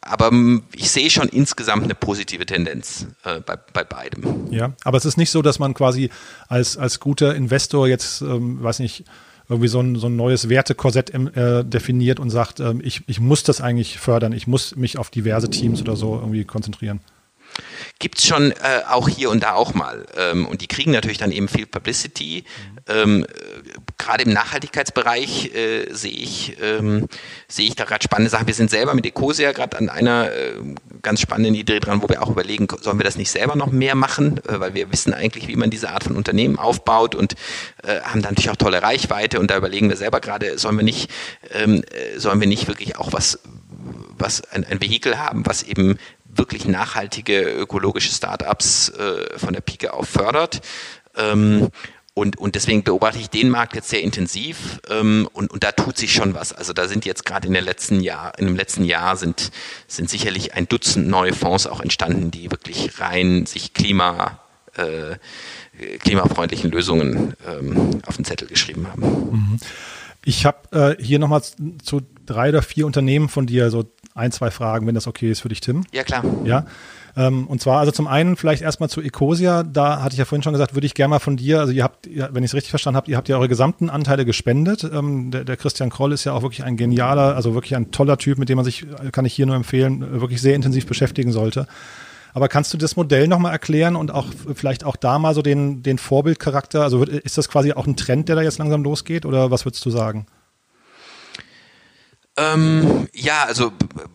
B: aber ich sehe schon insgesamt eine positive Tendenz äh, bei, bei beidem.
A: Ja, aber es ist nicht so, dass man quasi als, als guter Investor jetzt, ähm, weiß nicht, irgendwie so ein, so ein neues Wertekorsett äh, definiert und sagt, ähm, ich, ich muss das eigentlich fördern, ich muss mich auf diverse Teams oder so irgendwie konzentrieren.
B: Gibt es schon äh, auch hier und da auch mal. Ähm, und die kriegen natürlich dann eben viel Publicity. Ähm, äh, gerade im Nachhaltigkeitsbereich äh, sehe ich, ähm, sehe ich da gerade spannende Sachen. Wir sind selber mit Ecosia gerade an einer äh, ganz spannenden Idee dran, wo wir auch überlegen, sollen wir das nicht selber noch mehr machen, äh, weil wir wissen eigentlich, wie man diese Art von Unternehmen aufbaut und äh, haben da natürlich auch tolle Reichweite und da überlegen wir selber gerade, sollen wir nicht, ähm, äh, sollen wir nicht wirklich auch was was ein, ein Vehikel haben, was eben wirklich nachhaltige ökologische Startups äh, von der Pike auf fördert. Ähm, und, und deswegen beobachte ich den Markt jetzt sehr intensiv ähm, und, und da tut sich schon was. Also da sind jetzt gerade in, der letzten Jahr, in dem letzten Jahr sind, sind sicherlich ein Dutzend neue Fonds auch entstanden, die wirklich rein sich Klima, äh, klimafreundlichen Lösungen ähm, auf den Zettel geschrieben haben. Mhm.
A: Ich habe äh, hier nochmal zu drei oder vier Unternehmen von dir so ein, zwei Fragen, wenn das okay ist für dich, Tim.
B: Ja, klar.
A: Ja. Ähm, und zwar, also zum einen vielleicht erstmal zu Ecosia. Da hatte ich ja vorhin schon gesagt, würde ich gerne mal von dir, also ihr habt, wenn ich es richtig verstanden habe, ihr habt ja eure gesamten Anteile gespendet. Ähm, der, der, Christian Kroll ist ja auch wirklich ein genialer, also wirklich ein toller Typ, mit dem man sich, kann ich hier nur empfehlen, wirklich sehr intensiv beschäftigen sollte. Aber kannst du das Modell nochmal erklären und auch vielleicht auch da mal so den, den Vorbildcharakter? Also ist das quasi auch ein Trend, der da jetzt langsam losgeht oder was würdest du sagen?
B: Ähm, ja, also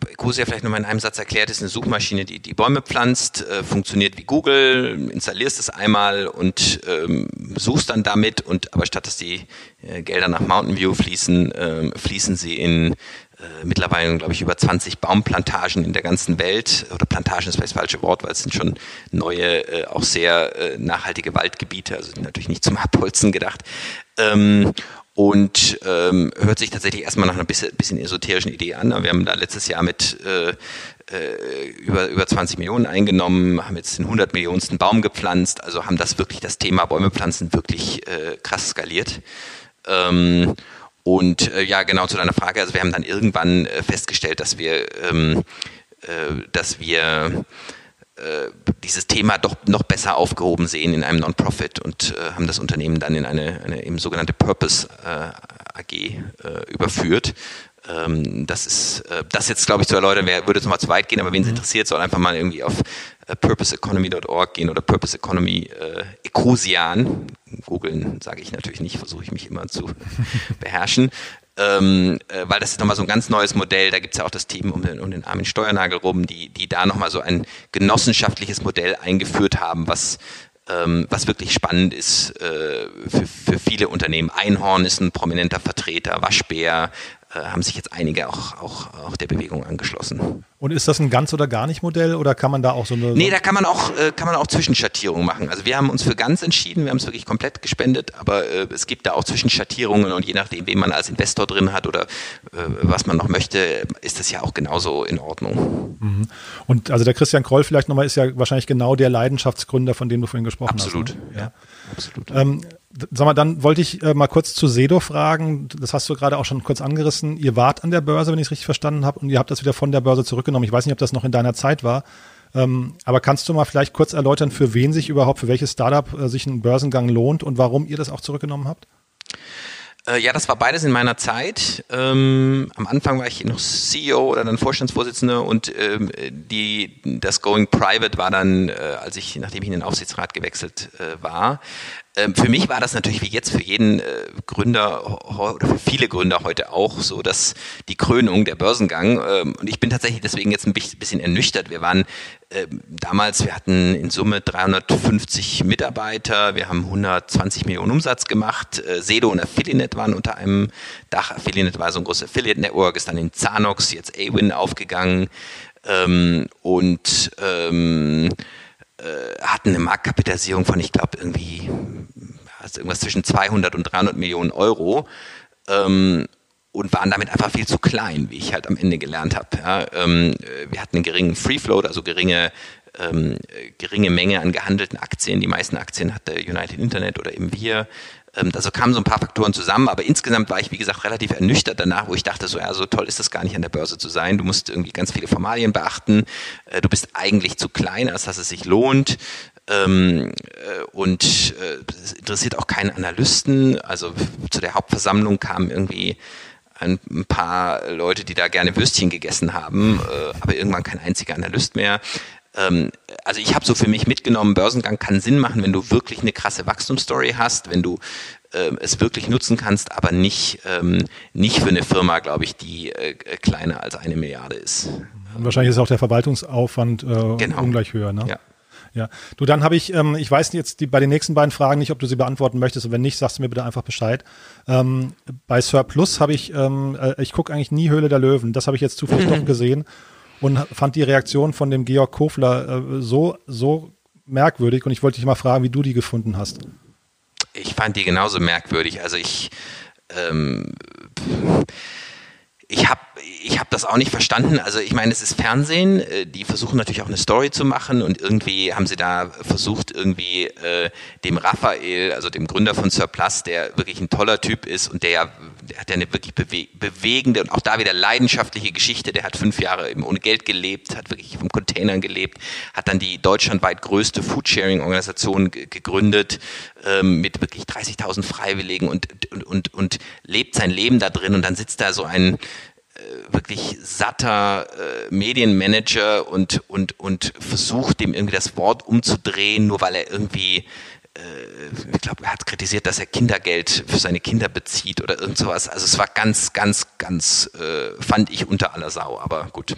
B: Ecosia vielleicht nochmal in einem Satz erklärt, ist eine Suchmaschine, die die Bäume pflanzt, äh, funktioniert wie Google, installierst es einmal und ähm, suchst dann damit und aber statt dass die äh, Gelder nach Mountain View fließen, äh, fließen sie in äh, mittlerweile, glaube ich, über 20 Baumplantagen in der ganzen Welt. Oder Plantagen ist vielleicht das falsche Wort, weil es sind schon neue, äh, auch sehr äh, nachhaltige Waldgebiete, also natürlich nicht zum Abholzen gedacht. Ähm, und ähm, hört sich tatsächlich erstmal nach einer bisschen, bisschen esoterischen Idee an. Wir haben da letztes Jahr mit äh, äh, über, über 20 Millionen eingenommen, haben jetzt den 100 Millionensten Baum gepflanzt, also haben das wirklich, das Thema Bäume pflanzen wirklich äh, krass skaliert. Ähm, und äh, ja, genau zu deiner Frage, also wir haben dann irgendwann äh, festgestellt, dass wir, ähm, äh, dass wir äh, dieses Thema doch noch besser aufgehoben sehen in einem Non-Profit und äh, haben das Unternehmen dann in eine, eine eben sogenannte Purpose äh, AG überführt. Ähm, das ist das jetzt, glaube ich, zu erläutern, wer würde jetzt nochmal zu weit gehen, aber wen es mhm. interessiert, soll einfach mal irgendwie auf purposeeconomy.org gehen oder Purpose Economy äh, Ecosian. Googeln sage ich natürlich nicht, versuche ich mich immer zu beherrschen ähm, äh, weil das ist nochmal so ein ganz neues Modell. Da gibt es ja auch das Team um den, um den Armin Steuernagel rum, die, die da nochmal so ein genossenschaftliches Modell eingeführt haben, was ähm, was wirklich spannend ist äh, für, für viele Unternehmen. Einhorn ist ein prominenter Vertreter, Waschbär, äh, haben sich jetzt einige auch, auch, auch der Bewegung angeschlossen.
A: Und ist das ein ganz oder gar nicht Modell oder kann man da auch so eine.
B: Nee, da kann man auch, äh, kann man auch Zwischenschattierungen machen. Also wir haben uns für ganz entschieden, wir haben es wirklich komplett gespendet, aber äh, es gibt da auch Zwischenschattierungen und je nachdem, wen man als Investor drin hat oder äh, was man noch möchte, ist das ja auch genauso in Ordnung.
A: Mhm. Und also der Christian Kroll vielleicht nochmal ist ja wahrscheinlich genau der Leidenschaftsgründer, von dem du vorhin gesprochen
B: Absolut,
A: hast.
B: Absolut, ne? ja. Absolut.
A: Ähm, Sag mal, dann wollte ich äh, mal kurz zu Sedo fragen. Das hast du gerade auch schon kurz angerissen. Ihr wart an der Börse, wenn ich es richtig verstanden habe, und ihr habt das wieder von der Börse zurückgenommen. Ich weiß nicht, ob das noch in deiner Zeit war. Ähm, aber kannst du mal vielleicht kurz erläutern, für ven sich überhaupt, für welches Startup äh, sich ein Börsengang lohnt und warum ihr das auch zurückgenommen habt?
B: Äh, ja, das war beides in meiner Zeit. Ähm, am Anfang war ich noch CEO oder dann Vorstandsvorsitzender und ähm, die, das Going Private war dann, äh, als ich, nachdem ich in den Aufsichtsrat gewechselt äh, war. Ähm, für mich war das natürlich wie jetzt für jeden äh, Gründer oder für viele Gründer heute auch so, dass die Krönung der Börsengang ähm, und ich bin tatsächlich deswegen jetzt ein bisschen ernüchtert. Wir waren ähm, damals, wir hatten in Summe 350 Mitarbeiter, wir haben 120 Millionen Umsatz gemacht. Äh, Sedo und Affiliate waren unter einem Dach. Affiliate war so ein großes Affiliate Network, ist dann in Zanox, jetzt Awin aufgegangen und äh, hatten eine Marktkapitalisierung von, ich glaube, irgendwie also irgendwas zwischen 200 und 300 Millionen Euro. Ähm, und waren damit einfach viel zu klein, wie ich halt am Ende gelernt habe. Ja, ähm, wir hatten einen geringen Free Float, also geringe ähm, geringe Menge an gehandelten Aktien. Die meisten Aktien hatte United Internet oder eben wir. Ähm, also kamen so ein paar Faktoren zusammen, aber insgesamt war ich, wie gesagt, relativ ernüchtert danach, wo ich dachte, so, ja, so toll ist das gar nicht an der Börse zu sein. Du musst irgendwie ganz viele Formalien beachten. Äh, du bist eigentlich zu klein, als dass es sich lohnt. Ähm, äh, und äh, es interessiert auch keinen Analysten. Also zu der Hauptversammlung kamen irgendwie ein, paar Leute, die da gerne Würstchen gegessen haben, aber irgendwann kein einziger Analyst mehr ähm, also ich habe so für mich mitgenommen, Börsengang kann Sinn machen, wenn du wirklich eine krasse Wachstumsstory hast, wenn du ähm, es wirklich nutzen kannst, aber nicht, ähm, nicht für eine Firma, glaube ich, die äh, kleiner als eine Milliarde ist.
A: Und wahrscheinlich ist auch der Verwaltungsaufwand äh, genau. ungleich höher, ne? Ja. Ja, du, dann habe ich, ähm, ich weiß jetzt die, bei den nächsten beiden Fragen nicht, ob du sie beantworten möchtest und wenn nicht, sagst du mir bitte einfach Bescheid. Ähm, bei Surplus habe ich, ähm, äh, ich gucke eigentlich nie Höhle der Löwen, das habe ich jetzt zufällig doch gesehen und fand die Reaktion von dem Georg Kofler äh, so, so merkwürdig und ich wollte dich mal fragen, wie du die gefunden hast.
B: Ich fand die genauso merkwürdig. Also ich, ähm, ich habe ich hab das auch nicht verstanden. Also ich meine, es ist Fernsehen, äh, die versuchen natürlich auch eine Story zu machen und irgendwie haben sie da versucht, irgendwie äh, dem Raphael, also dem Gründer von Surplus, der wirklich ein toller Typ ist und der ja der hat ja eine wirklich bewe bewegende und auch da wieder leidenschaftliche Geschichte. Der hat fünf Jahre eben ohne Geld gelebt, hat wirklich vom Containern gelebt, hat dann die deutschlandweit größte Foodsharing-Organisation gegründet ähm, mit wirklich 30.000 Freiwilligen und, und, und, und lebt sein Leben da drin und dann sitzt da so ein wirklich satter äh, Medienmanager und, und, und versucht dem irgendwie das Wort umzudrehen, nur weil er irgendwie äh, ich glaube, er hat kritisiert, dass er Kindergeld für seine Kinder bezieht oder irgend sowas. Also es war ganz, ganz, ganz, äh, fand ich unter aller Sau, aber gut.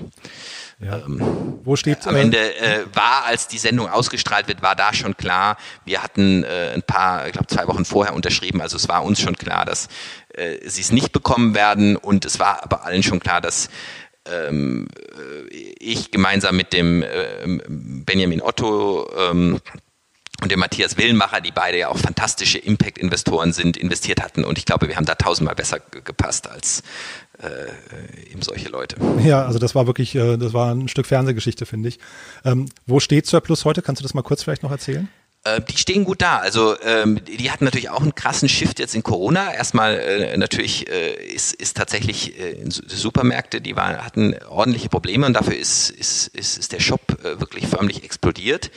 A: Ja. Ähm, Wo steht
B: Am Ende äh, war, als die Sendung ausgestrahlt wird, war da schon klar. Wir hatten äh, ein paar, ich glaube zwei Wochen vorher unterschrieben. Also es war uns schon klar, dass äh, sie es nicht bekommen werden. Und es war aber allen schon klar, dass ähm, äh, ich gemeinsam mit dem äh, Benjamin Otto ähm, und der Matthias Willenmacher, die beide ja auch fantastische Impact-Investoren sind, investiert hatten. Und ich glaube, wir haben da tausendmal besser gepasst als äh, eben solche Leute.
A: Ja, also das war wirklich, äh, das war ein Stück Fernsehgeschichte, finde ich. Ähm, wo steht Surplus heute? Kannst du das mal kurz vielleicht noch erzählen?
B: Äh, die stehen gut da. Also ähm, die hatten natürlich auch einen krassen Shift jetzt in Corona. Erstmal äh, natürlich äh, ist, ist tatsächlich äh, Supermärkte, die waren, hatten ordentliche Probleme und dafür ist, ist, ist, ist der Shop äh, wirklich förmlich explodiert.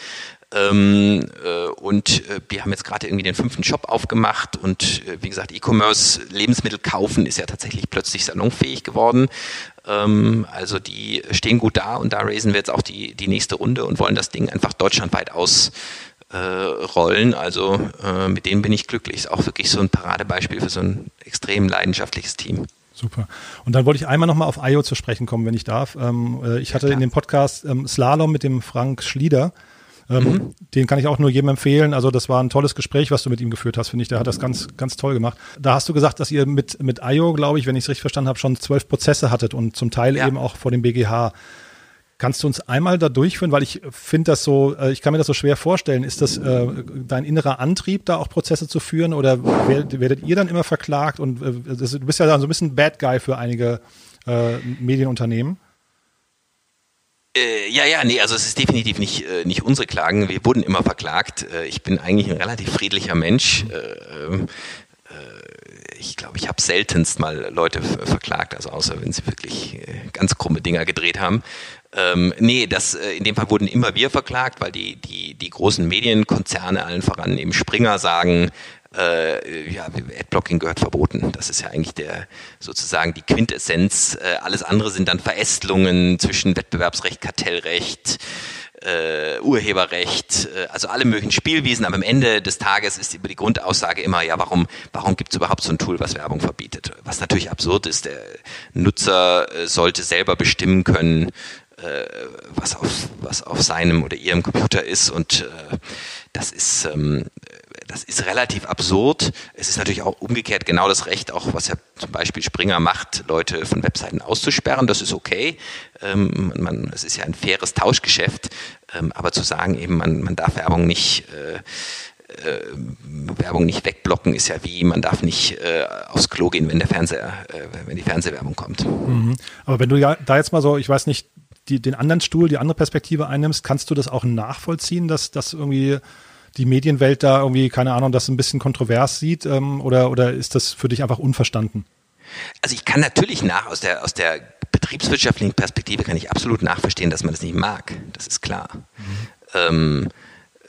B: Ähm, äh, und äh, wir haben jetzt gerade irgendwie den fünften Shop aufgemacht und äh, wie gesagt, E-Commerce, Lebensmittel kaufen ist ja tatsächlich plötzlich salonfähig geworden. Ähm, also die stehen gut da und da raisen wir jetzt auch die, die nächste Runde und wollen das Ding einfach deutschlandweit ausrollen. Also äh, mit denen bin ich glücklich. Ist auch wirklich so ein Paradebeispiel für so ein extrem leidenschaftliches Team.
A: Super. Und dann wollte ich einmal nochmal auf IO zu sprechen kommen, wenn ich darf. Ähm, äh, ich hatte ja, in dem Podcast ähm, Slalom mit dem Frank Schlieder ähm, mhm. Den kann ich auch nur jedem empfehlen. Also das war ein tolles Gespräch, was du mit ihm geführt hast, finde ich. Der hat das ganz, ganz toll gemacht. Da hast du gesagt, dass ihr mit, mit IO, glaube ich, wenn ich es richtig verstanden habe, schon zwölf Prozesse hattet und zum Teil ja. eben auch vor dem BGH. Kannst du uns einmal da durchführen, weil ich finde das so, äh, ich kann mir das so schwer vorstellen. Ist das äh, dein innerer Antrieb, da auch Prozesse zu führen oder werdet, werdet ihr dann immer verklagt? Und äh, du bist ja dann so ein bisschen Bad Guy für einige äh, Medienunternehmen.
B: Äh, ja, ja, nee, also es ist definitiv nicht, äh, nicht unsere Klagen. Wir wurden immer verklagt. Äh, ich bin eigentlich ein relativ friedlicher Mensch. Äh, ähm, äh, ich glaube, ich habe seltenst mal Leute verklagt, also außer wenn sie wirklich äh, ganz krumme Dinger gedreht haben. Ähm, nee, das, in dem Fall wurden immer wir verklagt, weil die, die, die großen Medienkonzerne, allen voran eben Springer, sagen, äh, ja, Adblocking gehört verboten. Das ist ja eigentlich der sozusagen die Quintessenz. Äh, alles andere sind dann Verästelungen zwischen Wettbewerbsrecht, Kartellrecht, äh, Urheberrecht, äh, also alle möglichen Spielwiesen, aber am Ende des Tages ist über die Grundaussage immer, ja, warum, warum gibt es überhaupt so ein Tool, was Werbung verbietet? Was natürlich absurd ist, der Nutzer äh, sollte selber bestimmen können, äh, was, auf, was auf seinem oder ihrem Computer ist und äh, das ist ähm, das ist relativ absurd. Es ist natürlich auch umgekehrt genau das Recht, auch was ja zum Beispiel Springer macht, Leute von Webseiten auszusperren. Das ist okay. Ähm, man, es ist ja ein faires Tauschgeschäft. Ähm, aber zu sagen eben, man, man darf Werbung nicht, äh, äh, Werbung nicht wegblocken ist ja wie, man darf nicht äh, aufs Klo gehen, wenn der Fernseher, äh, wenn die Fernsehwerbung kommt. Mhm.
A: Aber wenn du ja da jetzt mal so, ich weiß nicht, die, den anderen Stuhl, die andere Perspektive einnimmst, kannst du das auch nachvollziehen, dass das irgendwie die Medienwelt da irgendwie, keine Ahnung, das ein bisschen kontrovers sieht ähm, oder, oder ist das für dich einfach unverstanden?
B: Also ich kann natürlich nach aus der, aus der betriebswirtschaftlichen Perspektive kann ich absolut nachverstehen, dass man das nicht mag. Das ist klar. Mhm. Ähm,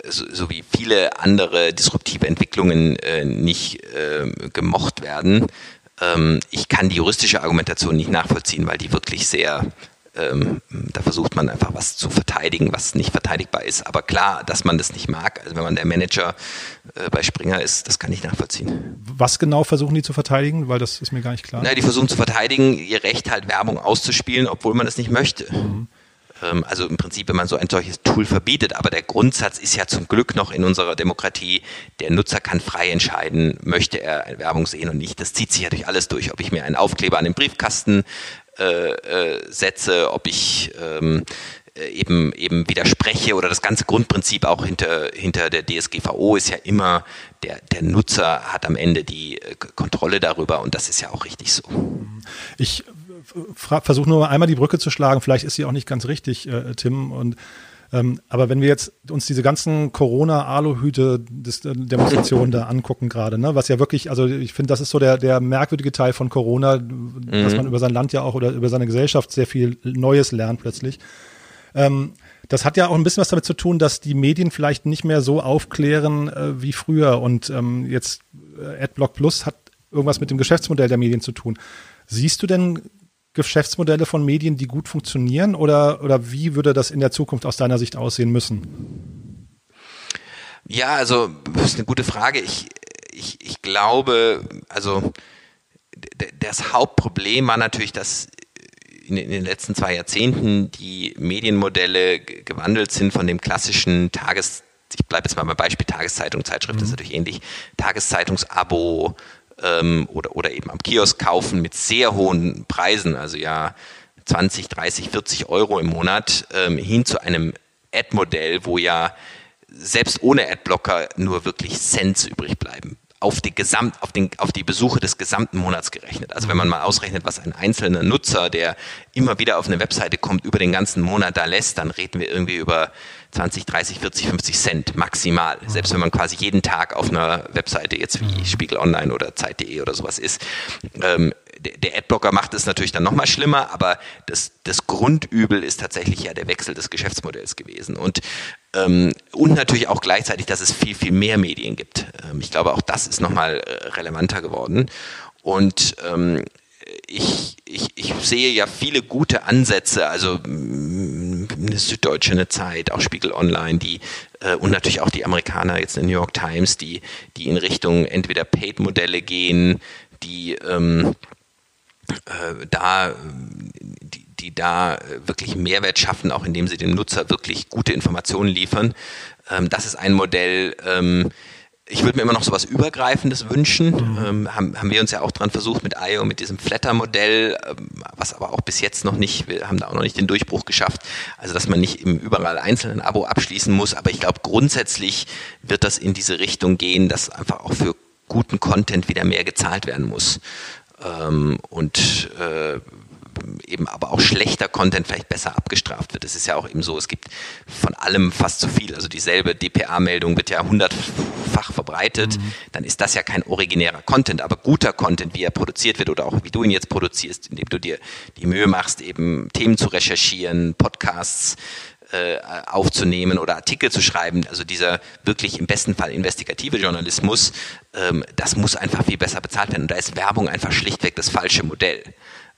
B: so, so, wie viele andere disruptive Entwicklungen äh, nicht äh, gemocht werden. Ähm, ich kann die juristische Argumentation nicht nachvollziehen, weil die wirklich sehr ähm, da versucht man einfach was zu verteidigen, was nicht verteidigbar ist. Aber klar, dass man das nicht mag, also wenn man der Manager äh, bei Springer ist, das kann ich nachvollziehen.
A: Was genau versuchen die zu verteidigen? Weil das ist mir gar nicht klar.
B: Na, die versuchen zu verteidigen, ihr Recht halt Werbung auszuspielen, obwohl man es nicht möchte. Mhm ähm, also im Prinzip, wenn man so ein solches Tool verbietet. Aber der Grundsatz ist ja zum Glück noch in unserer Demokratie, der Nutzer kann frei entscheiden, möchte er Werbung sehen und nicht. Das zieht sich ja durch alles durch. Ob ich mir einen Aufkleber an den Briefkasten äh, äh, setze, ob ich ähm, äh, eben eben widerspreche oder das ganze Grundprinzip auch hinter hinter der DSGVO ist ja immer der der Nutzer hat am Ende die äh, Kontrolle darüber und das ist ja auch richtig so.
A: Ich versuche nur einmal die Brücke zu schlagen. Vielleicht ist sie auch nicht ganz richtig, äh, Tim und ähm, aber wenn wir jetzt uns diese ganzen Corona-Aluhüte-Demonstrationen da angucken gerade, ne, was ja wirklich, also ich finde, das ist so der, der merkwürdige Teil von Corona, mhm. dass man über sein Land ja auch oder über seine Gesellschaft sehr viel Neues lernt plötzlich. Ähm, das hat ja auch ein bisschen was damit zu tun, dass die Medien vielleicht nicht mehr so aufklären äh, wie früher. Und ähm, jetzt äh, AdBlock Plus hat irgendwas mit dem Geschäftsmodell der Medien zu tun. Siehst du denn Geschäftsmodelle von Medien, die gut funktionieren? Oder, oder wie würde das in der Zukunft aus deiner Sicht aussehen müssen?
B: Ja, also das ist eine gute Frage. Ich, ich, ich glaube, also das Hauptproblem war natürlich, dass in den letzten zwei Jahrzehnten die Medienmodelle gewandelt sind von dem klassischen Tages, ich bleibe jetzt mal beim Beispiel Tageszeitung, Zeitschrift mhm. ist natürlich ähnlich, Tageszeitungsabo, ähm, oder, oder eben am Kiosk kaufen mit sehr hohen Preisen, also ja 20, 30, 40 Euro im Monat, ähm, hin zu einem Ad-Modell, wo ja selbst ohne Adblocker nur wirklich Cents übrig bleiben auf die, Gesamt, auf, den, auf die Besuche des gesamten Monats gerechnet. Also wenn man mal ausrechnet, was ein einzelner Nutzer, der immer wieder auf eine Webseite kommt, über den ganzen Monat da lässt, dann reden wir irgendwie über 20, 30, 40, 50 Cent maximal. Selbst wenn man quasi jeden Tag auf einer Webseite jetzt wie Spiegel Online oder Zeit.de oder sowas ist. Ähm, der Adblocker macht es natürlich dann nochmal schlimmer, aber das, das Grundübel ist tatsächlich ja der Wechsel des Geschäftsmodells gewesen. Und, ähm, und natürlich auch gleichzeitig, dass es viel, viel mehr Medien gibt. Ähm, ich glaube, auch das ist nochmal äh, relevanter geworden. Und ähm, ich, ich, ich sehe ja viele gute Ansätze, also mm, eine Süddeutsche, eine Zeit, auch Spiegel Online, die äh, und natürlich auch die Amerikaner, jetzt eine New York Times, die, die in Richtung entweder Paid-Modelle gehen, die ähm, äh, da die, die da wirklich Mehrwert schaffen, auch indem sie dem Nutzer wirklich gute Informationen liefern. Ähm, das ist ein Modell, ähm, ich würde mir immer noch so was Übergreifendes wünschen. Mhm. Ähm, haben, haben wir uns ja auch dran versucht mit IO, mit diesem Flatter-Modell, ähm, was aber auch bis jetzt noch nicht, wir haben da auch noch nicht den Durchbruch geschafft. Also, dass man nicht im überall einzelnen Abo abschließen muss. Aber ich glaube, grundsätzlich wird das in diese Richtung gehen, dass einfach auch für guten Content wieder mehr gezahlt werden muss. Ähm, und äh, eben aber auch schlechter Content vielleicht besser abgestraft wird. Es ist ja auch eben so, es gibt von allem fast zu viel. Also dieselbe DPA-Meldung wird ja hundertfach verbreitet. Mhm. Dann ist das ja kein originärer Content, aber guter Content, wie er produziert wird oder auch wie du ihn jetzt produzierst, indem du dir die Mühe machst, eben Themen zu recherchieren, Podcasts äh, aufzunehmen oder Artikel zu schreiben, also dieser wirklich im besten Fall investigative Journalismus, ähm, das muss einfach viel besser bezahlt werden. Und da ist Werbung einfach schlichtweg das falsche Modell.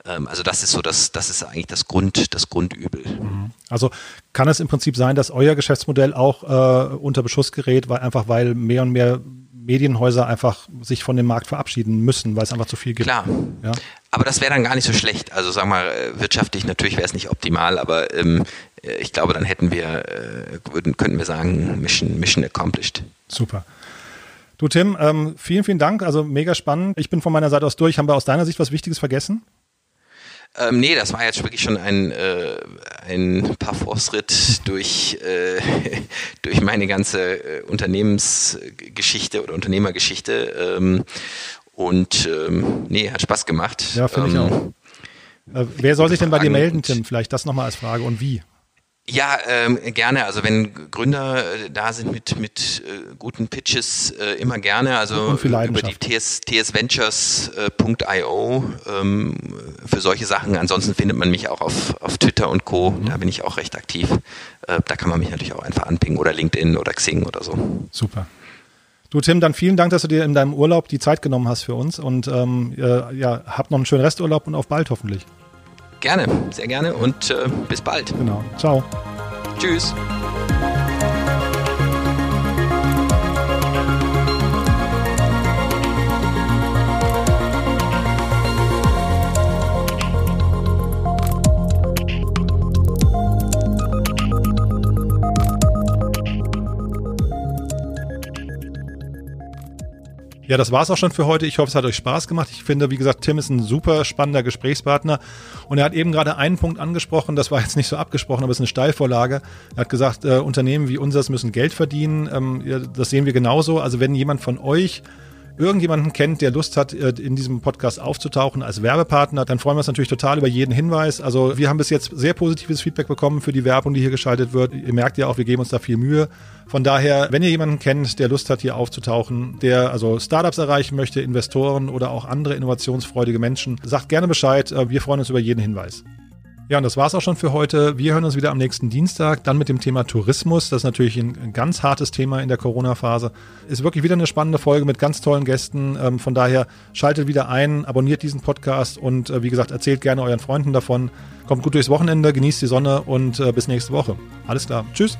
B: Ähm, also das ist so das, das ist eigentlich das Grund, das Grundübel. Mhm.
A: Also kann es im Prinzip sein, dass euer Geschäftsmodell auch äh, unter Beschuss gerät, weil einfach weil mehr und mehr Medienhäuser einfach sich von dem Markt verabschieden müssen, weil es einfach zu viel gibt.
B: Klar. Ja? Aber das wäre dann gar nicht so schlecht. Also sagen wir mal, äh, wirtschaftlich natürlich wäre es nicht optimal, aber ähm, äh, ich glaube, dann hätten wir, äh, würden, könnten wir sagen, Mission, Mission accomplished.
A: Super. Du Tim, ähm, vielen, vielen Dank. Also mega spannend. Ich bin von meiner Seite aus durch. Haben wir aus deiner Sicht was Wichtiges vergessen?
B: Ähm, nee, das war jetzt wirklich schon ein, äh, ein Parforce-Ritt durch, äh, durch meine ganze äh, Unternehmensgeschichte oder Unternehmergeschichte. Ähm, und ähm, nee, hat Spaß gemacht.
A: Ja, finde ich
B: Ähm,
A: auch. Äh, wer soll sich denn bei dir melden, Tim? Vielleicht das nochmal als Frage und wie?
B: Ja, ähm, gerne. Also wenn Gründer äh, da sind mit, mit äh, guten Pitches, äh, immer gerne. Also über die. TS, tsventures.io ähm, für solche Sachen. Ansonsten findet man mich auch auf, auf Twitter und Co.
A: Mhm.
B: Da bin ich auch recht aktiv. Äh, da kann man mich natürlich auch einfach anpingen oder LinkedIn oder Xing oder so.
A: Super. Du, Tim, dann vielen Dank, dass du dir in deinem Urlaub die Zeit genommen hast für uns und ähm, äh, ja, hab noch einen schönen Resturlaub und auf bald hoffentlich.
B: Gerne, sehr gerne und äh, bis bald.
A: Genau. Ciao.
B: Tschüss.
A: Ja, das war's auch schon für heute. Ich hoffe, es hat euch Spaß gemacht. Ich finde, wie gesagt, Tim ist ein super spannender Gesprächspartner. Und er hat eben gerade einen Punkt angesprochen, das war jetzt nicht so abgesprochen, aber es ist eine Steilvorlage. Er hat gesagt, äh, Unternehmen wie unseres müssen Geld verdienen. Ähm, das sehen wir genauso. Also wenn jemand von euch irgendjemanden kennt, der Lust hat, äh, in diesem Podcast aufzutauchen als Werbepartner, dann freuen wir uns natürlich total über jeden Hinweis. Also wir haben bis jetzt sehr positives Feedback bekommen für die Werbung, die hier geschaltet wird. Ihr merkt ja auch, wir geben uns da viel Mühe. Von daher, wenn ihr jemanden kennt, der Lust hat, hier aufzutauchen, der also Startups erreichen möchte, Investoren oder auch andere innovationsfreudige Menschen, sagt gerne Bescheid. Äh, Wir freuen uns über jeden Hinweis. Ja, und das war's auch schon für heute. Wir hören uns wieder am nächsten Dienstag, dann mit dem Thema Tourismus. Das ist natürlich ein ganz hartes Thema in der Corona-Phase. Ist wirklich wieder eine spannende Folge mit ganz tollen Gästen. Ähm, von daher schaltet wieder ein, abonniert diesen Podcast und äh, wie gesagt, erzählt gerne euren Freunden davon. Kommt gut durchs Wochenende, genießt die Sonne und äh, bis nächste Woche. Alles klar. Tschüss.